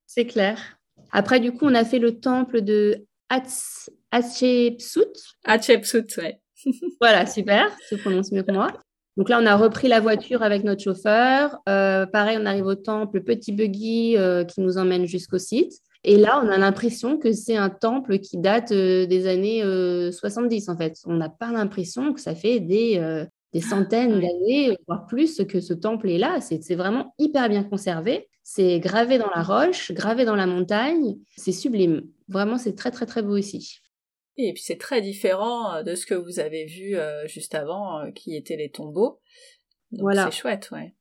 [SPEAKER 2] C'est clair. Après, du coup, on a fait le temple de Hatshepsut.
[SPEAKER 1] Hatshepsut, ouais.
[SPEAKER 2] voilà, super, tu prononces mieux que moi. Donc là, on a repris la voiture avec notre chauffeur. Euh, pareil, on arrive au temple, petit buggy euh, qui nous emmène jusqu'au site. Et là, on a l'impression que c'est un temple qui date euh, des années 70, en fait. On n'a pas l'impression que ça fait des, des ah, centaines d'années, voire plus, que ce temple est là. C'est vraiment hyper bien conservé. C'est gravé dans la roche, gravé dans la montagne. C'est sublime. Vraiment, c'est très, très, très beau ici.
[SPEAKER 1] Et puis c'est très différent euh, de ce que vous avez vu euh, juste avant, euh, qui étaient les tombeaux. Donc voilà. c'est chouette, ouais.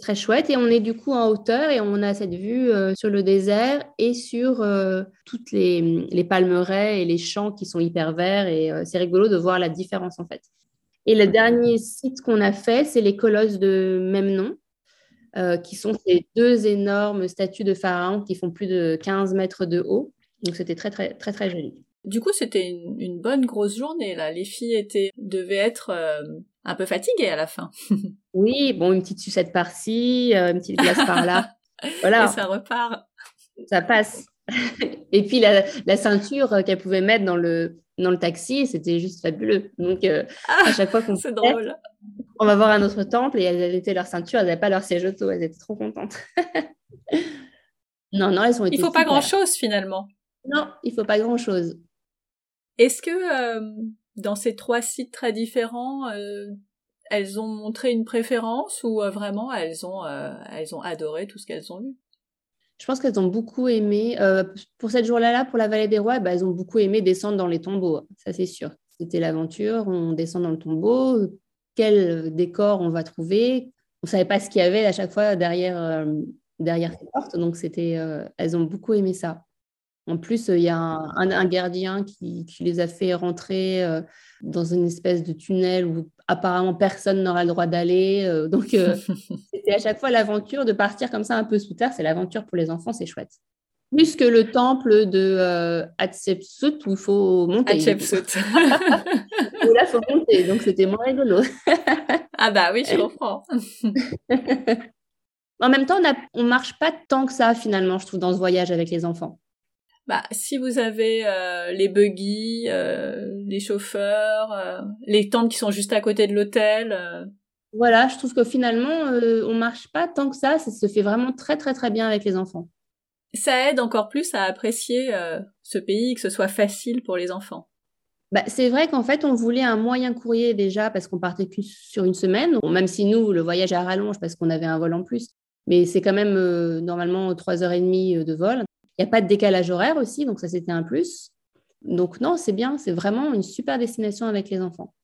[SPEAKER 2] Très chouette. Et on est du coup en hauteur et on a cette vue sur le désert et sur toutes les, les, palmeraies et les champs qui sont hyper verts. Et c'est rigolo de voir la différence en fait. Et le dernier site qu'on a fait, c'est les colosses de même nom. qui sont ces deux énormes statues de pharaons qui font plus de 15 mètres de haut. Donc c'était très très très très joli.
[SPEAKER 1] Du coup, c'était une, bonne grosse journée là. Les filles étaient devaient être euh, un peu fatiguées à la fin. [laughs]
[SPEAKER 2] oui, bon, une petite sucette par-ci, euh, une petite glace par-là. [laughs]
[SPEAKER 1] Voilà. Et ça repart.
[SPEAKER 2] Ça passe. [laughs] Et puis la, ceinture qu'elle pouvait mettre dans le dans le taxi, c'était juste fabuleux. Donc ah, à chaque fois qu'on
[SPEAKER 1] c'est drôle.
[SPEAKER 2] On va voir un autre temple et elles étaient leur ceinture, elles n'avaient pas leur siège auto, elles étaient trop contentes. non, non, elles ont été.
[SPEAKER 1] Il faut pas grand chose finalement.
[SPEAKER 2] Non, il faut pas grand chose.
[SPEAKER 1] Est-ce que euh, dans ces trois sites très différents, euh, elles ont montré une préférence ou vraiment elles ont, elles ont adoré tout ce qu'elles ont vu
[SPEAKER 2] je pense qu'elles ont beaucoup aimé. pour cette journée-là, pour la vallée des rois, bah, elles ont beaucoup aimé descendre dans les tombeaux. Ça, c'est sûr. C'était l'aventure. On descend dans le tombeau. Quel décor on va trouver? On ne savait pas ce qu'il y avait à chaque fois derrière, derrière ces portes. Donc, c'était, elles ont beaucoup aimé ça. En plus, il y a un, gardien qui, les a fait rentrer euh, dans une espèce de tunnel où apparemment personne n'aura le droit d'aller. Euh, donc, euh, [laughs] c'était à chaque fois l'aventure de partir comme ça un peu sous terre. C'est l'aventure pour les enfants, c'est chouette. Plus que le temple de Hatshepsut où il faut monter.
[SPEAKER 1] Hatshepsut. [laughs]
[SPEAKER 2] où là, il faut monter. Donc, c'était moins rigolo. [laughs]
[SPEAKER 1] ah bah oui, je comprends.
[SPEAKER 2] en même temps, on ne marche pas tant que ça, finalement, je trouve, dans ce voyage avec les enfants
[SPEAKER 1] bah, si vous avez euh, les buggy, euh, les chauffeurs, euh, les tentes qui sont juste à côté de l'hôtel.
[SPEAKER 2] Voilà, je trouve que finalement, on marche pas tant que ça. Ça se fait vraiment très très très bien avec les enfants.
[SPEAKER 1] Ça aide encore plus à apprécier ce pays, que ce soit facile pour les enfants.
[SPEAKER 2] Bah, c'est vrai qu'en fait, on voulait un moyen courrier déjà parce qu'on partait que sur une semaine, même si nous, le voyage à rallonge parce qu'on avait un vol en plus. Mais c'est quand même normalement trois heures et demie de vol. Il n'y a pas de décalage horaire aussi, donc ça c'était un plus. Donc non, c'est bien, c'est vraiment une super destination avec les enfants.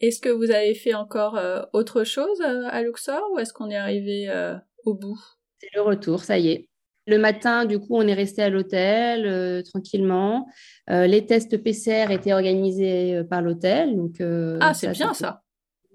[SPEAKER 1] Est-ce que vous avez fait encore euh, autre chose euh, à Luxor ou est-ce qu'on est arrivé euh, au bout?
[SPEAKER 2] C'est le retour, ça y est. Le matin, du coup, on est resté à l'hôtel tranquillement. les tests PCR étaient organisés par l'hôtel. Donc,
[SPEAKER 1] ah, c'est bien ça.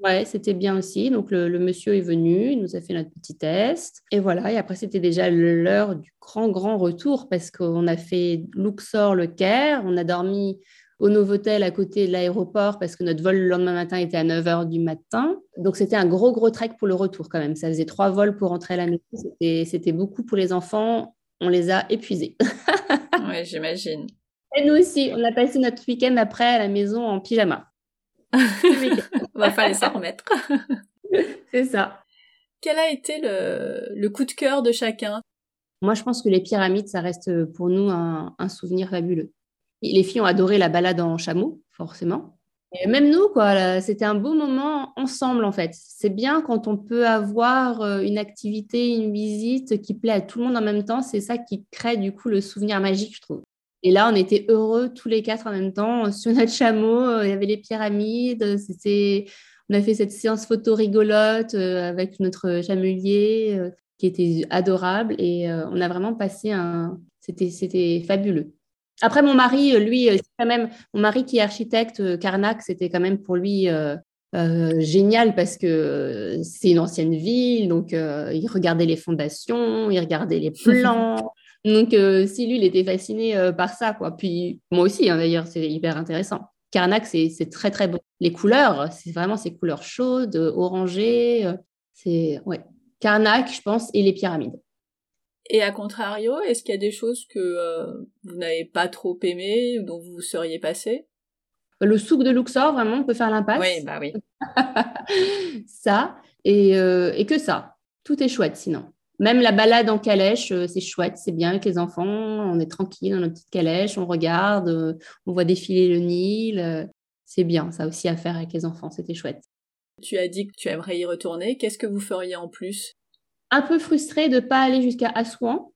[SPEAKER 2] Ouais, c'était bien aussi. Donc, le, monsieur est venu, il nous a fait notre petit test. Et voilà, et après, c'était déjà l'heure du grand, grand retour parce qu'on a fait Luxor, le Caire. On a dormi au Novotel à côté de l'aéroport parce que notre vol le lendemain matin était à 9h du matin. Donc, c'était un gros, gros trek pour le retour quand même. Ça faisait trois vols pour rentrer à la maison. C'était beaucoup pour les enfants. On les a épuisés.
[SPEAKER 1] oui, j'imagine.
[SPEAKER 2] Et nous aussi, on a passé notre week-end après à la maison en pyjama.
[SPEAKER 1] On va falloir s'en remettre. [laughs]
[SPEAKER 2] C'est ça.
[SPEAKER 1] Quel a été le, coup de cœur de chacun?
[SPEAKER 2] Moi, je pense que les pyramides, ça reste pour nous un, souvenir fabuleux. Les filles ont adoré la balade en chameau, forcément. Et même nous, quoi, c'était un beau moment ensemble, en fait. C'est bien quand on peut avoir euh, une activité, une visite qui plaît à tout le monde en même temps. C'est ça qui crée, du coup, le souvenir magique, je trouve. Et là, on était heureux tous les quatre en même temps [laughs] sur notre chameau. Euh, il y avait les pyramides. C'était, on a fait cette séance photo rigolote euh, avec notre chamelier euh, qui était adorable et on a vraiment passé un. C'était, c'était fabuleux. Après, mon mari, lui, c'est quand même mon mari qui est architecte, Carnac, c'était quand même pour lui génial parce que c'est une ancienne ville, donc il regardait les fondations, il regardait les [laughs] plans. Donc, euh, si lui, il était fasciné euh, par ça, quoi. Puis moi aussi, hein, d'ailleurs, c'est hyper intéressant. Karnak, c'est très, très beau. Les couleurs, c'est vraiment ces couleurs chaudes, orangées. Euh, c'est, ouais. Karnak, je pense, et les pyramides.
[SPEAKER 1] Et à contrario, est-ce qu'il y a des choses que vous n'avez pas trop aimées, dont vous seriez passé?
[SPEAKER 2] Le souk de Luxor, vraiment, on peut faire l'impasse?
[SPEAKER 1] Oui, bah oui. [laughs]
[SPEAKER 2] ça, et, et que ça. Tout est chouette sinon. Même la balade en calèche, euh, c'est chouette, c'est bien avec les enfants. On est tranquille dans notre petite calèche, on regarde, euh, on voit défiler le Nil. Euh, c'est bien, ça aussi à faire avec les enfants, c'était chouette.
[SPEAKER 1] Tu as dit que tu aimerais y retourner. Qu'est-ce que vous feriez en plus?
[SPEAKER 2] Un peu frustré de ne pas aller jusqu'à Assouan,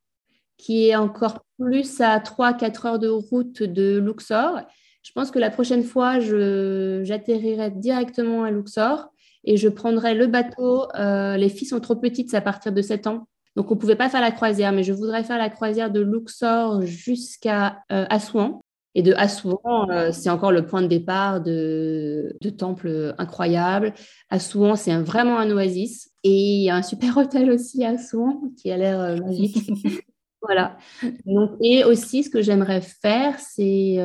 [SPEAKER 2] qui est encore plus à 3-4 heures de route de Luxor. Je pense que la prochaine fois, j'atterrirai directement à Luxor et je prendrai le bateau. les filles sont trop petites, c'est à partir de 7 ans. Donc, on ne pouvait pas faire la croisière, mais je voudrais faire la croisière de Luxor jusqu'à euh, Assouan. Et de Assouan, euh, c'est encore le point de départ de, de temples incroyables. Assouan, c'est vraiment un oasis. Et il y a un super [laughs] hôtel aussi à Assouan qui a l'air euh, magique. [laughs] voilà. Donc, et aussi, ce que j'aimerais faire, c'est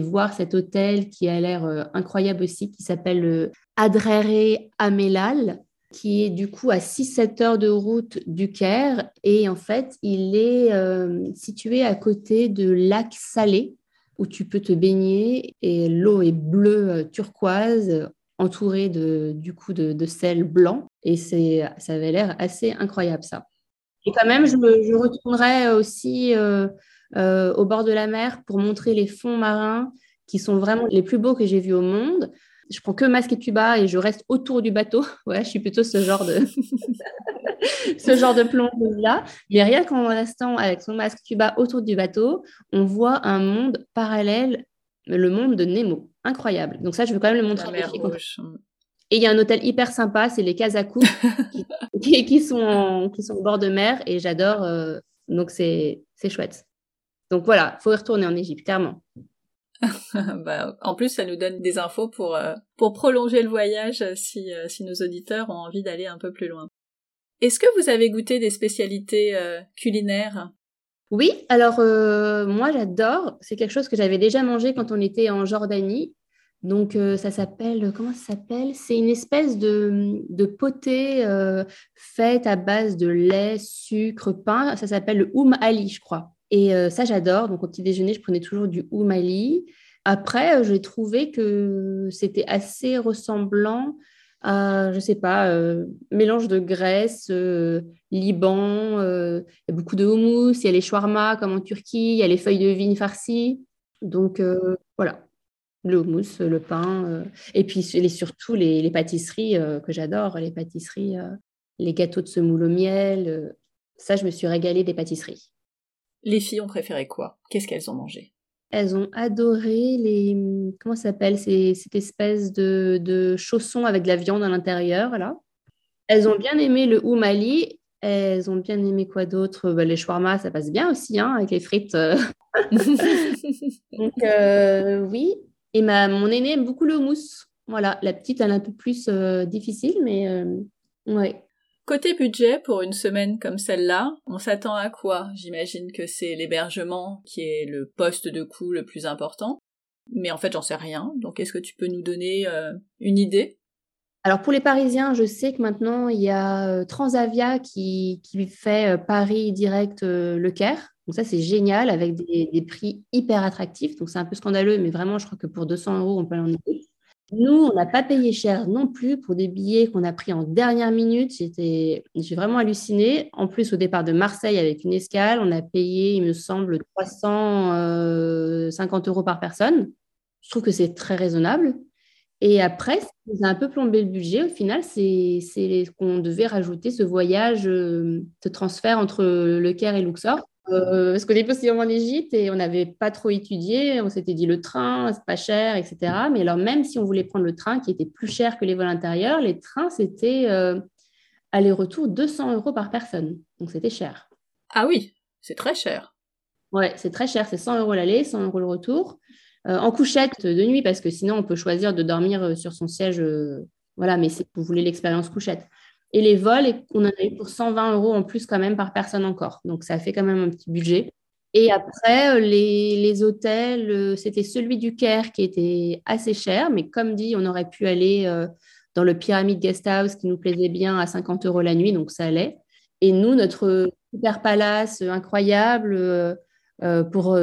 [SPEAKER 2] voir cet hôtel qui a l'air incroyable aussi, qui s'appelle Adrere Amelal qui est du coup à 6-7 heures de route du Caire. Et en fait, il est euh, situé à côté de lac Salé, où tu peux te baigner. Et l'eau est bleue euh, turquoise, entourée de, du coup de, sel blanc. Et ça avait l'air assez incroyable, ça. Et quand même, je, retournerai aussi euh, au bord de la mer pour montrer les fonds marins qui sont vraiment les plus beaux que j'ai vus au monde. Je prends que masque et tuba et je reste autour du bateau. [laughs] Ouais, je suis plutôt ce genre de [laughs] ce genre de plongeuse là. Mais rien qu'en restant avec son masque tuba autour du bateau, on voit un monde parallèle, le monde de Nemo. Incroyable. Donc ça, je veux quand même le montrer. Et il y a un hôtel hyper sympa, c'est les Kazaku, [laughs] qui, qui, sont, qui sont au bord de mer et j'adore. Euh, donc c'est chouette. Donc voilà, il faut y retourner en Égypte, clairement. [laughs]
[SPEAKER 1] bah, en plus, ça nous donne des infos pour, euh, prolonger le voyage si, euh, si nos auditeurs ont envie d'aller un peu plus loin. Est-ce que vous avez goûté des spécialités euh, culinaires?
[SPEAKER 2] Oui, alors moi j'adore. C'est quelque chose que j'avais déjà mangé quand on était en Jordanie. Donc ça s'appelle, comment ça s'appelle? C'est une espèce de, de potée faite à base de lait, sucre, pain. Ça s'appelle le oum ali, je crois. Et euh, ça, j'adore. Donc, au petit déjeuner, je prenais toujours du oumali. Après, euh, j'ai trouvé que c'était assez ressemblant à, je ne sais pas, euh, mélange de Grèce, Liban. Il y a beaucoup de houmous. Il y a les shawarma, comme en Turquie. Il y a les feuilles de vigne farcies. Donc, voilà. Le houmous, le pain. et puis, surtout, les, les pâtisseries que j'adore. Les pâtisseries, les gâteaux de semoule au miel. ça, je me suis régalée des pâtisseries.
[SPEAKER 1] Les filles ont préféré quoi? Qu'est-ce qu'elles ont mangé?
[SPEAKER 2] Elles ont adoré les. Comment ça s'appelle Cette espèce de, de chaussons avec de la viande à l'intérieur, là. Elles ont bien aimé le oumali. Elles ont bien aimé quoi d'autre? Bah, Les shawarma, ça passe bien aussi, hein, avec les frites. [laughs] Donc, euh, oui. Et ma, mon aînée aime beaucoup le mousse. Voilà, la petite, elle est un peu plus euh, difficile, mais euh, ouais.
[SPEAKER 1] Côté budget, pour une semaine comme celle-là, on s'attend à quoi? J'imagine que c'est l'hébergement qui est le poste de coût le plus important. Mais en fait, j'en sais rien. Donc, est-ce que tu peux nous donner euh, une idée?
[SPEAKER 2] Alors pour les Parisiens, je sais que maintenant il y a euh, Transavia qui, fait euh, Paris direct Le Caire. Donc ça c'est génial avec des, prix hyper attractifs. Donc c'est un peu scandaleux, mais vraiment je crois que pour 200 euros on peut aller en. Nous, on n'a pas payé cher non plus pour des billets qu'on a pris en dernière minute. J'étais, j'ai vraiment halluciné. En plus, au départ de Marseille avec une escale, on a payé, il me semble, 350 euros par personne. Je trouve que c'est très raisonnable. Et après, ça a un peu plombé le budget. Au final, c'est, qu'on devait rajouter ce voyage, euh, ce transfert entre Le Caire et Luxor. Euh, parce qu'on est possiblement en Égypte et on n'avait pas trop étudié. On s'était dit le train, c'est pas cher, etc. Mais alors, même si on voulait prendre le train qui était plus cher que les vols intérieurs, les trains, c'était euh, aller-retour 200 euros par personne. Donc, c'était cher.
[SPEAKER 1] Ah oui, c'est très cher.
[SPEAKER 2] Ouais, c'est très cher. C'est 100 euros l'aller, 100 euros le retour. Euh, en couchette de nuit, parce que sinon, on peut choisir de dormir sur son siège. voilà, mais si vous voulez l'expérience couchette. Et les vols, on en a eu pour 120 euros en plus quand même par personne encore. Donc ça fait quand même un petit budget. Et après, euh, les, hôtels, euh, c'était celui du Caire qui était assez cher, mais comme dit, on aurait pu aller euh, dans le Pyramide Guest House qui nous plaisait bien à 50 euros la nuit, donc ça allait. Et nous, notre super palace incroyable, pour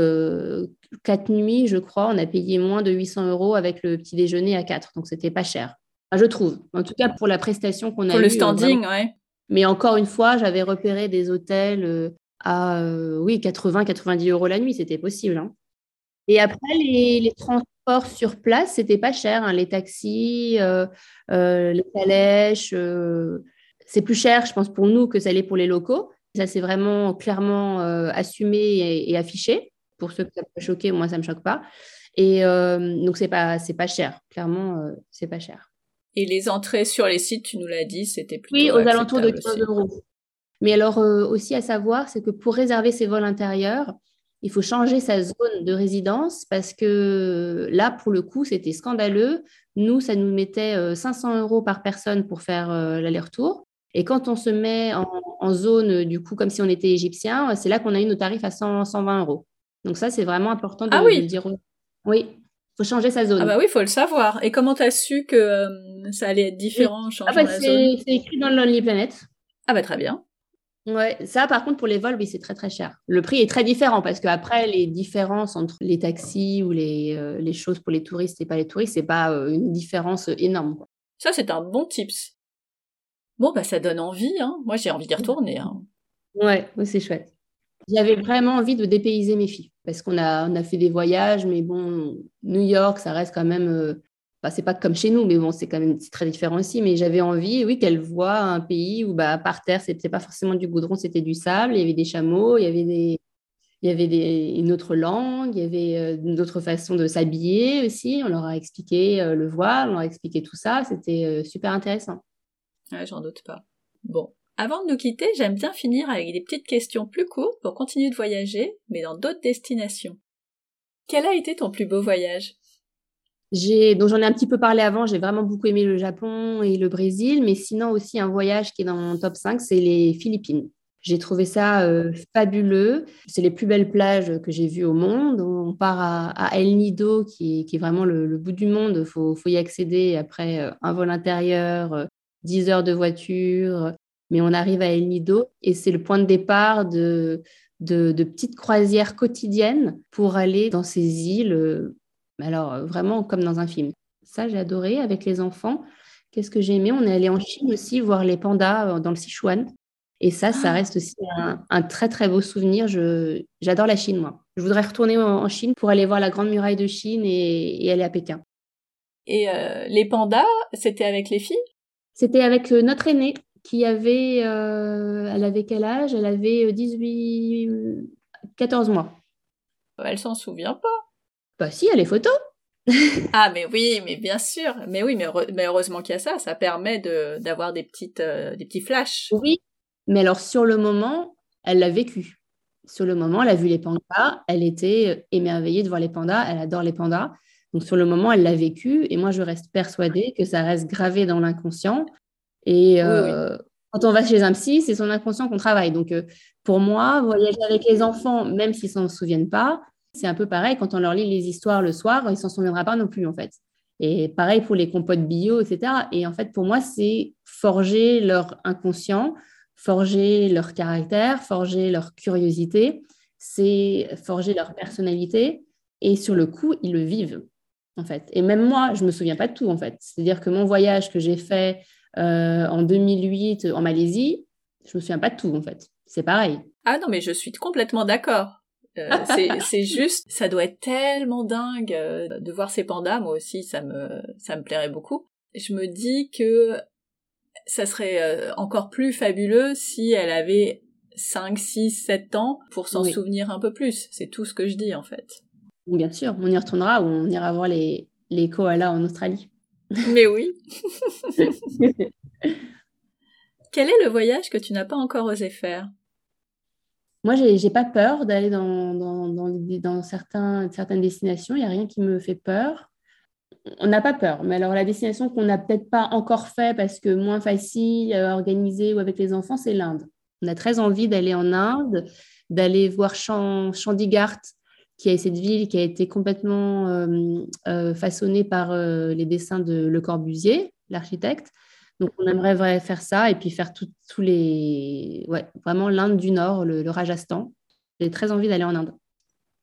[SPEAKER 2] quatre nuits, je crois, on a payé moins de 800 euros avec le petit déjeuner à 4, donc c'était pas cher je trouve. En tout cas, pour la prestation qu'on a
[SPEAKER 1] Pour le standing, ouais.
[SPEAKER 2] Mais encore une fois, j'avais repéré des hôtels euh, à euh, oui, 80-90 euros la nuit, c'était possible. Hein. Et après, les, transports sur place, c'était pas cher. Hein. Les taxis, euh, les calèches, c'est plus cher, je pense, pour nous que ça l'est pour les locaux. Ça, c'est vraiment clairement assumé et, et, affiché. Pour ceux que ça peut choquer, moi, ça ne me choque pas. Et donc, c'est pas, c'est pas cher. Clairement, c'est pas cher.
[SPEAKER 1] Et les entrées sur les sites, tu nous l'as dit, c'était plutôt.
[SPEAKER 2] Oui, aux alentours de 15 euros. Mais alors, euh, aussi à savoir, c'est que pour réserver ces vols intérieurs, il faut changer sa zone de résidence parce que là, pour le coup, c'était scandaleux. Nous, ça nous mettait 500 euh, euros par personne pour faire euh, l'aller-retour. Et quand on se met en, zone, du coup, comme si on était égyptien, c'est là qu'on a eu nos tarifs à 120 euros. Donc ça, c'est vraiment important de,
[SPEAKER 1] ah oui.
[SPEAKER 2] de le dire. Oui faut changer sa zone.
[SPEAKER 1] Ah bah oui, faut le savoir. Et comment t'as su que euh, ça allait être différent en changeant
[SPEAKER 2] ah bah C'est écrit dans le Lonely Planet.
[SPEAKER 1] Ah bah très bien.
[SPEAKER 2] Ouais, ça par contre pour les vols, oui, c'est très très cher. Le prix est très différent parce qu'après les différences entre les taxis ou les, euh, les, choses pour les touristes et pas les touristes, c'est pas euh, une différence énorme.
[SPEAKER 1] Ça c'est un bon tips. Bon bah ça donne envie, hein. Moi j'ai envie d'y retourner. Hein.
[SPEAKER 2] Ouais, c'est chouette. J'avais vraiment envie de dépayser mes filles parce qu'on a, on a fait des voyages, mais bon, New York, ça reste quand même euh, bah, c'est pas comme chez nous, mais bon, c'est quand même très différent aussi. Mais j'avais envie, oui, qu'elle voit un pays où bah, par terre, c'était pas forcément du goudron, c'était du sable. Il y avait des chameaux, il y avait des, il y avait des, une autre langue, il y avait euh, une autre façon de s'habiller aussi. On leur a expliqué euh, le voile, on leur a expliqué tout ça. C'était super intéressant.
[SPEAKER 1] Ouais, j'en doute pas. Bon. Avant de nous quitter, j'aime bien finir avec des petites questions plus courtes pour continuer de voyager, mais dans d'autres destinations. Quel a été ton plus beau voyage?
[SPEAKER 2] J'ai, j'en ai un petit peu parlé avant, j'ai vraiment beaucoup aimé le Japon et le Brésil, mais sinon aussi un voyage qui est dans mon top 5, c'est les Philippines. J'ai trouvé ça euh, fabuleux. C'est les plus belles plages que j'ai vues au monde. On part à, El Nido, qui est, vraiment le, bout du monde. Il faut, y accéder après euh, un vol intérieur, 10 euh, heures de voiture. Mais on arrive à El Nido et c'est le point de départ de, de, de, petites croisières quotidiennes pour aller dans ces îles. alors, vraiment comme dans un film. Ça, j'ai adoré avec les enfants. Qu'est-ce que j'ai aimé? On est allé en Chine aussi voir les pandas dans le Sichuan. Et ça, ça ah. reste aussi un, très très beau souvenir. j'adore la Chine, moi. Je voudrais retourner en, Chine pour aller voir la Grande Muraille de Chine et, aller à Pékin.
[SPEAKER 1] Et euh, les pandas, c'était avec les filles?
[SPEAKER 2] C'était avec euh, notre aînée qui avait, euh, elle avait quel âge? Elle avait 18, 14 mois.
[SPEAKER 1] Elle s'en souvient pas.
[SPEAKER 2] Bah si, elle les photos. [laughs]
[SPEAKER 1] ah mais oui, mais bien sûr, mais oui, mais, heureusement qu'il y a ça, ça permet d'avoir des petites, des petits flashs.
[SPEAKER 2] Oui, mais alors, sur le moment, elle l'a vécu. Sur le moment, elle a vu les pandas, elle était émerveillée de voir les pandas, elle adore les pandas. Donc, sur le moment, elle l'a vécu. Et moi, je reste persuadée que ça reste gravé dans l'inconscient. Et euh, quand on va chez un psy, c'est son inconscient qu'on travaille. Donc, euh, pour moi, voyager avec les enfants, même s'ils ne s'en souviennent pas, c'est un peu pareil. Quand on leur lit les histoires le soir, ils ne s'en souviendront pas non plus, en fait. Et pareil pour les compotes bio, etc. Et en fait, pour moi, c'est forger leur inconscient forger leur caractère, forger leur curiosité, c'est forger leur personnalité. Et sur le coup, ils le vivent, en fait. Et même moi, je ne me souviens pas de tout, en fait. C'est-à-dire que mon voyage que j'ai fait en 2008 en Malaisie, je me souviens pas de tout, en fait. C'est pareil.
[SPEAKER 1] Ah non, mais je suis complètement d'accord. Euh, [laughs] c'est juste, ça doit être tellement dingue euh, de voir ces pandas. Moi aussi, ça me, ça me plairait beaucoup. Je me dis que ça serait euh, encore plus fabuleux si elle avait 5, 6, 7 ans pour s'en souvenir un peu plus. C'est tout ce que je dis en fait.
[SPEAKER 2] Bien sûr, on y retournera ou on ira voir les, les koalas en Australie.
[SPEAKER 1] Mais oui. [laughs] Quel est le voyage que tu n'as pas encore osé faire?
[SPEAKER 2] Moi, j'ai pas peur d'aller dans, dans, dans, dans certains, certaines destinations. Il n'y a rien qui me fait peur on n'a pas peur. Mais alors, la destination qu'on n'a peut-être pas encore fait parce que moins facile à organiser ou avec les enfants, c'est l'Inde. On a très envie d'aller en Inde, d'aller voir Chandigarh, qui est cette ville qui a été complètement euh, euh, façonnée par euh, les dessins de Le Corbusier, l'architecte. Donc, on aimerait faire ça et puis faire tous les. Ouais, vraiment l'Inde du Nord, le, Rajasthan. J'ai très envie d'aller en Inde.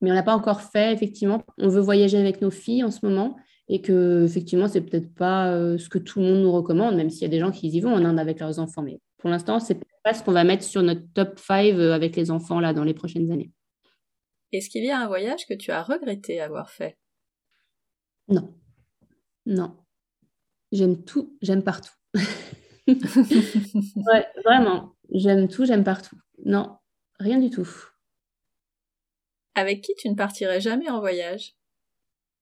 [SPEAKER 2] Mais on n'a pas encore fait, effectivement. On veut voyager avec nos filles en ce moment et que effectivement c'est peut-être pas ce que tout le monde nous recommande, même s'il y a des gens qui y vont en Inde avec leurs enfants. Mais pour l'instant, c'est pas ce qu'on va mettre sur notre top 5 euh, avec les enfants là dans les prochaines années.
[SPEAKER 1] Est-ce qu'il y a un voyage que tu as regretté avoir fait?
[SPEAKER 2] Non, non. J'aime tout, j'aime partout. [laughs] ouais, vraiment. J'aime tout, j'aime partout. Non, rien du tout.
[SPEAKER 1] Avec qui tu ne partirais jamais en voyage?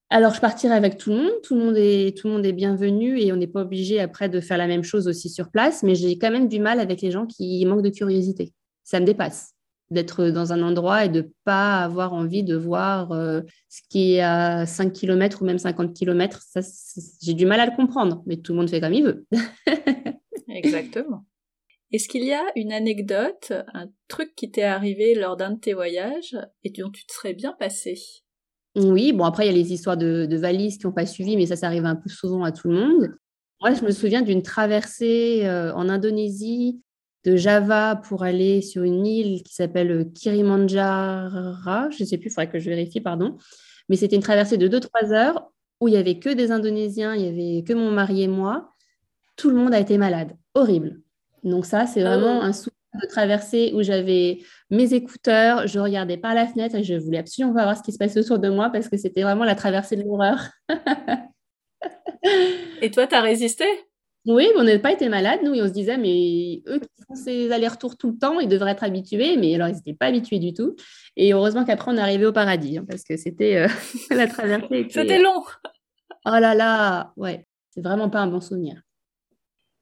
[SPEAKER 2] Alors, je partirai avec tout le monde. Tout le monde est, tout le monde est bienvenu et on n'est pas obligé après de faire la même chose aussi sur place. Mais j'ai quand même du mal avec les gens qui manquent de curiosité. Ça me dépasse d'être dans un endroit et de ne pas avoir envie de voir euh, ce qui est à 5 km ou même 50 km. j'ai du mal à le comprendre, mais tout le monde fait comme il veut. [laughs]
[SPEAKER 1] Exactement. Est-ce qu'il y a une anecdote, un truc qui t'est arrivé lors d'un de tes voyages et dont tu te serais bien passé?
[SPEAKER 2] Oui, bon, après, il y a les histoires de, valises qui n'ont pas suivi, mais ça, ça arrive un peu souvent à tout le monde. Moi, je me souviens d'une traversée euh, en Indonésie de Java pour aller sur une île qui s'appelle Kirimanjaro. Je ne sais plus, il faudrait que je vérifie, pardon. Mais c'était une traversée de 2-3 heures où il n'y avait que des Indonésiens, il n'y avait que mon mari et moi. Tout le monde a été malade. Horrible. Donc ça, c'est vraiment oh. un souvenir de traversée où j'avais mes écouteurs, je regardais par la fenêtre et je voulais absolument voir ce qui se passait autour de moi parce que c'était vraiment la traversée de l'horreur. [laughs]
[SPEAKER 1] Et toi, t'as résisté?
[SPEAKER 2] Oui, on n'a pas été malades, nous, et on se disait, mais eux qui font ces allers-retours tout le temps, ils devraient être habitués, mais alors ils n'étaient pas habitués du tout. Et heureusement qu'après, on est arrivé au paradis, hein, parce que c'était euh, [laughs] la traversée.
[SPEAKER 1] C'était long.
[SPEAKER 2] Oh là là, ouais, c'est vraiment pas un bon souvenir.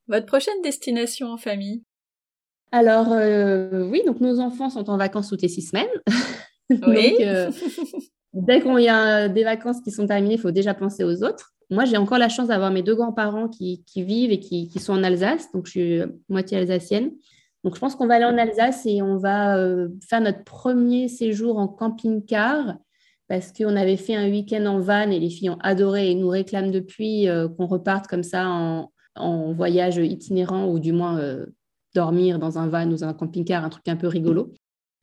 [SPEAKER 1] Votre prochaine destination en famille?
[SPEAKER 2] Alors, euh, oui, donc nos enfants sont en vacances toutes les six semaines. [laughs]
[SPEAKER 1] Oui.
[SPEAKER 2] Euh, dès qu'on y a des vacances qui sont terminées, il faut déjà penser aux autres. Moi, j'ai encore la chance d'avoir mes deux grands-parents qui, vivent et qui, sont en Alsace, donc je suis moitié alsacienne. Donc, je pense qu'on va aller en Alsace et on va euh, faire notre premier séjour en camping-car parce qu'on avait fait un week-end en van et les filles ont adoré et nous réclament depuis qu'on reparte comme ça en, voyage itinérant ou du moins euh, dormir dans un van ou dans un camping-car, un truc un peu rigolo.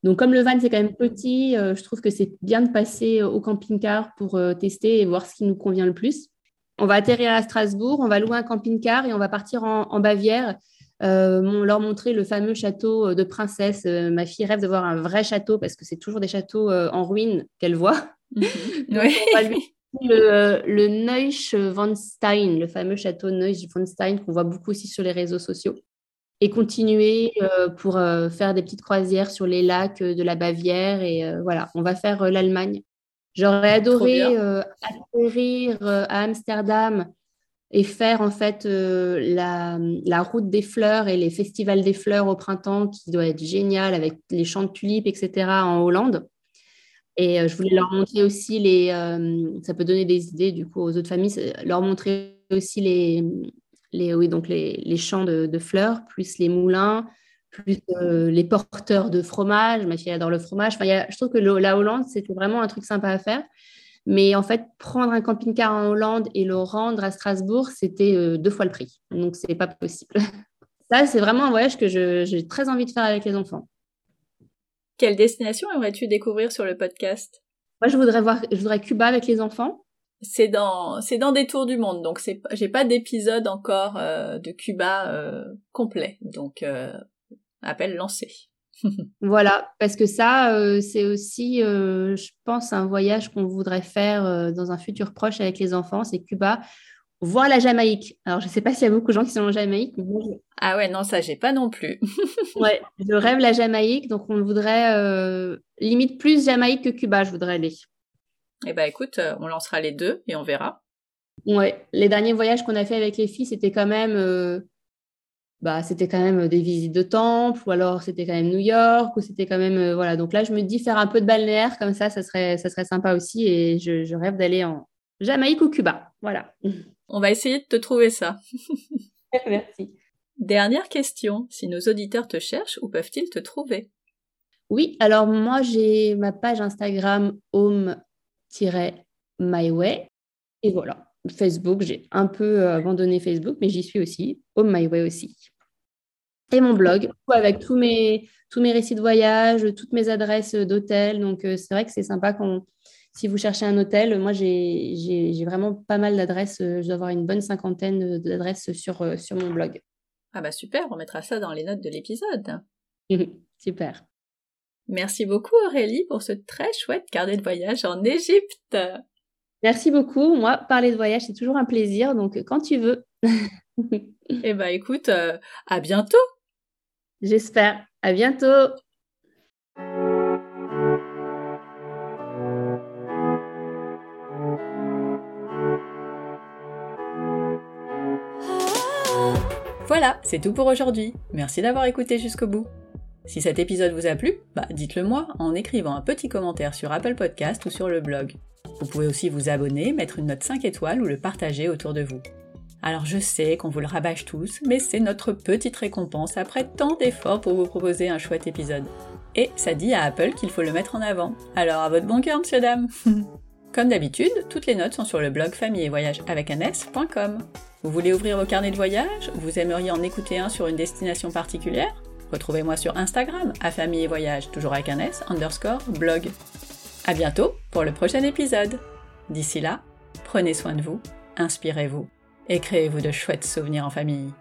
[SPEAKER 2] Donc, comme le van, c'est quand même petit, euh, je trouve que c'est bien de passer au camping-car pour euh, tester et voir ce qui nous convient le plus. On va atterrir à Strasbourg, on va louer un camping-car et on va partir en, Bavière, leur montrer le fameux château de princesse. ma fille rêve de voir un vrai château parce que c'est toujours des châteaux en ruine qu'elle voit.
[SPEAKER 1] Mhm. [laughs] oui
[SPEAKER 2] le, le Neuschwanstein, le fameux château Neuschwanstein qu'on voit beaucoup aussi sur les réseaux sociaux. Et continuer euh, pour euh, faire des petites croisières sur les lacs euh, de la Bavière. Et voilà, on va faire l'Allemagne. J'aurais adoré atterrir à Amsterdam et faire en fait la, la, route des fleurs et les festivals des fleurs au printemps qui doit être génial avec les champs de tulipes, etc. en Hollande. Et euh, je voulais leur montrer aussi les. Euh, ça peut donner des idées du coup aux autres familles, leur montrer aussi les, les, oui, donc les, les champs de, fleurs, plus les moulins, plus euh, les porteurs de fromage. Ma fille adore le fromage. Enfin, je trouve que la Hollande, c'était vraiment un truc sympa à faire. Mais en fait, prendre un camping-car en Hollande et le rendre à Strasbourg, c'était deux fois le prix. Donc, ce n'est pas possible. [laughs] Ça, c'est vraiment un voyage que j'ai très envie de faire avec les enfants.
[SPEAKER 1] Quelle destination aimerais-tu découvrir sur le podcast?
[SPEAKER 2] Moi, je voudrais voir, je voudrais Cuba avec les enfants.
[SPEAKER 1] C'est dans, c'est dans des tours du monde, donc c'est, j'ai pas d'épisode encore euh, de Cuba euh, complet, donc euh, appel lancé. [laughs]
[SPEAKER 2] voilà, parce que ça, c'est aussi, je pense, un voyage qu'on voudrait faire dans un futur proche avec les enfants, c'est Cuba voir la Jamaïque. Alors, je ne sais pas s'il y a beaucoup de gens qui sont en Jamaïque.
[SPEAKER 1] Ah ouais, non, ça, j'ai pas non plus. [laughs]
[SPEAKER 2] ouais, je rêve la Jamaïque, donc on voudrait euh, limite plus Jamaïque que Cuba, je voudrais aller.
[SPEAKER 1] Eh ben, écoute, euh, on lancera les deux et on verra.
[SPEAKER 2] Ouais, les derniers voyages qu'on a fait avec les filles, c'était quand même, euh, bah, c'était quand même des visites de temples, ou alors c'était quand même New York, ou c'était quand même, voilà. Donc là, je me dis faire un peu de balnéaire comme ça, ça serait, ça serait sympa aussi, et je rêve d'aller en Jamaïque ou Cuba, voilà.
[SPEAKER 1] On va essayer de te trouver ça. [laughs]
[SPEAKER 2] Merci.
[SPEAKER 1] Dernière question, si nos auditeurs te cherchent, où peuvent-ils te trouver?
[SPEAKER 2] Oui, alors moi j'ai ma page Instagram home-myway et voilà. Facebook, j'ai un peu euh, abandonné Facebook, mais j'y suis aussi, Home My Way aussi. Et mon blog, avec tous mes, tous mes récits de voyage, toutes mes adresses d'hôtel. Donc, euh, c'est vrai que c'est sympa qu'on si vous cherchez un hôtel, moi, j'ai vraiment pas mal d'adresses. Euh, je dois avoir une bonne cinquantaine d'adresses sur, sur mon blog.
[SPEAKER 1] Ah bah super, on mettra ça dans les notes de l'épisode. [laughs]
[SPEAKER 2] super.
[SPEAKER 1] Merci beaucoup Aurélie pour ce très chouette carnet de voyage en Égypte.
[SPEAKER 2] Merci beaucoup. Moi, parler de voyage, c'est toujours un plaisir, donc quand tu veux. [laughs]
[SPEAKER 1] eh bah écoute, euh, à bientôt.
[SPEAKER 2] J'espère. À bientôt.
[SPEAKER 1] Voilà, c'est tout pour aujourd'hui. Merci d'avoir écouté jusqu'au bout. Si cet épisode vous a plu, bah dites-le moi en écrivant un petit commentaire sur Apple Podcast ou sur le blog. Vous pouvez aussi vous abonner, mettre une note 5 étoiles ou le partager autour de vous. Alors je sais qu'on vous le rabâche tous, mais c'est notre petite récompense après tant d'efforts pour vous proposer un chouette épisode. Et ça dit à Apple qu'il faut le mettre en avant. Alors à votre bon cœur, monsieur dame [laughs] Comme d'habitude, toutes les notes sont sur le blog famille et voyage avec. Vous voulez ouvrir vos carnets de voyage? Vous aimeriez en écouter un sur une destination particulière? Retrouvez-moi sur Instagram, à famille et voyage, toujours avec un s, underscore, blog. À bientôt pour le prochain épisode. D'ici là, prenez soin de vous, inspirez-vous et créez-vous de chouettes souvenirs en famille.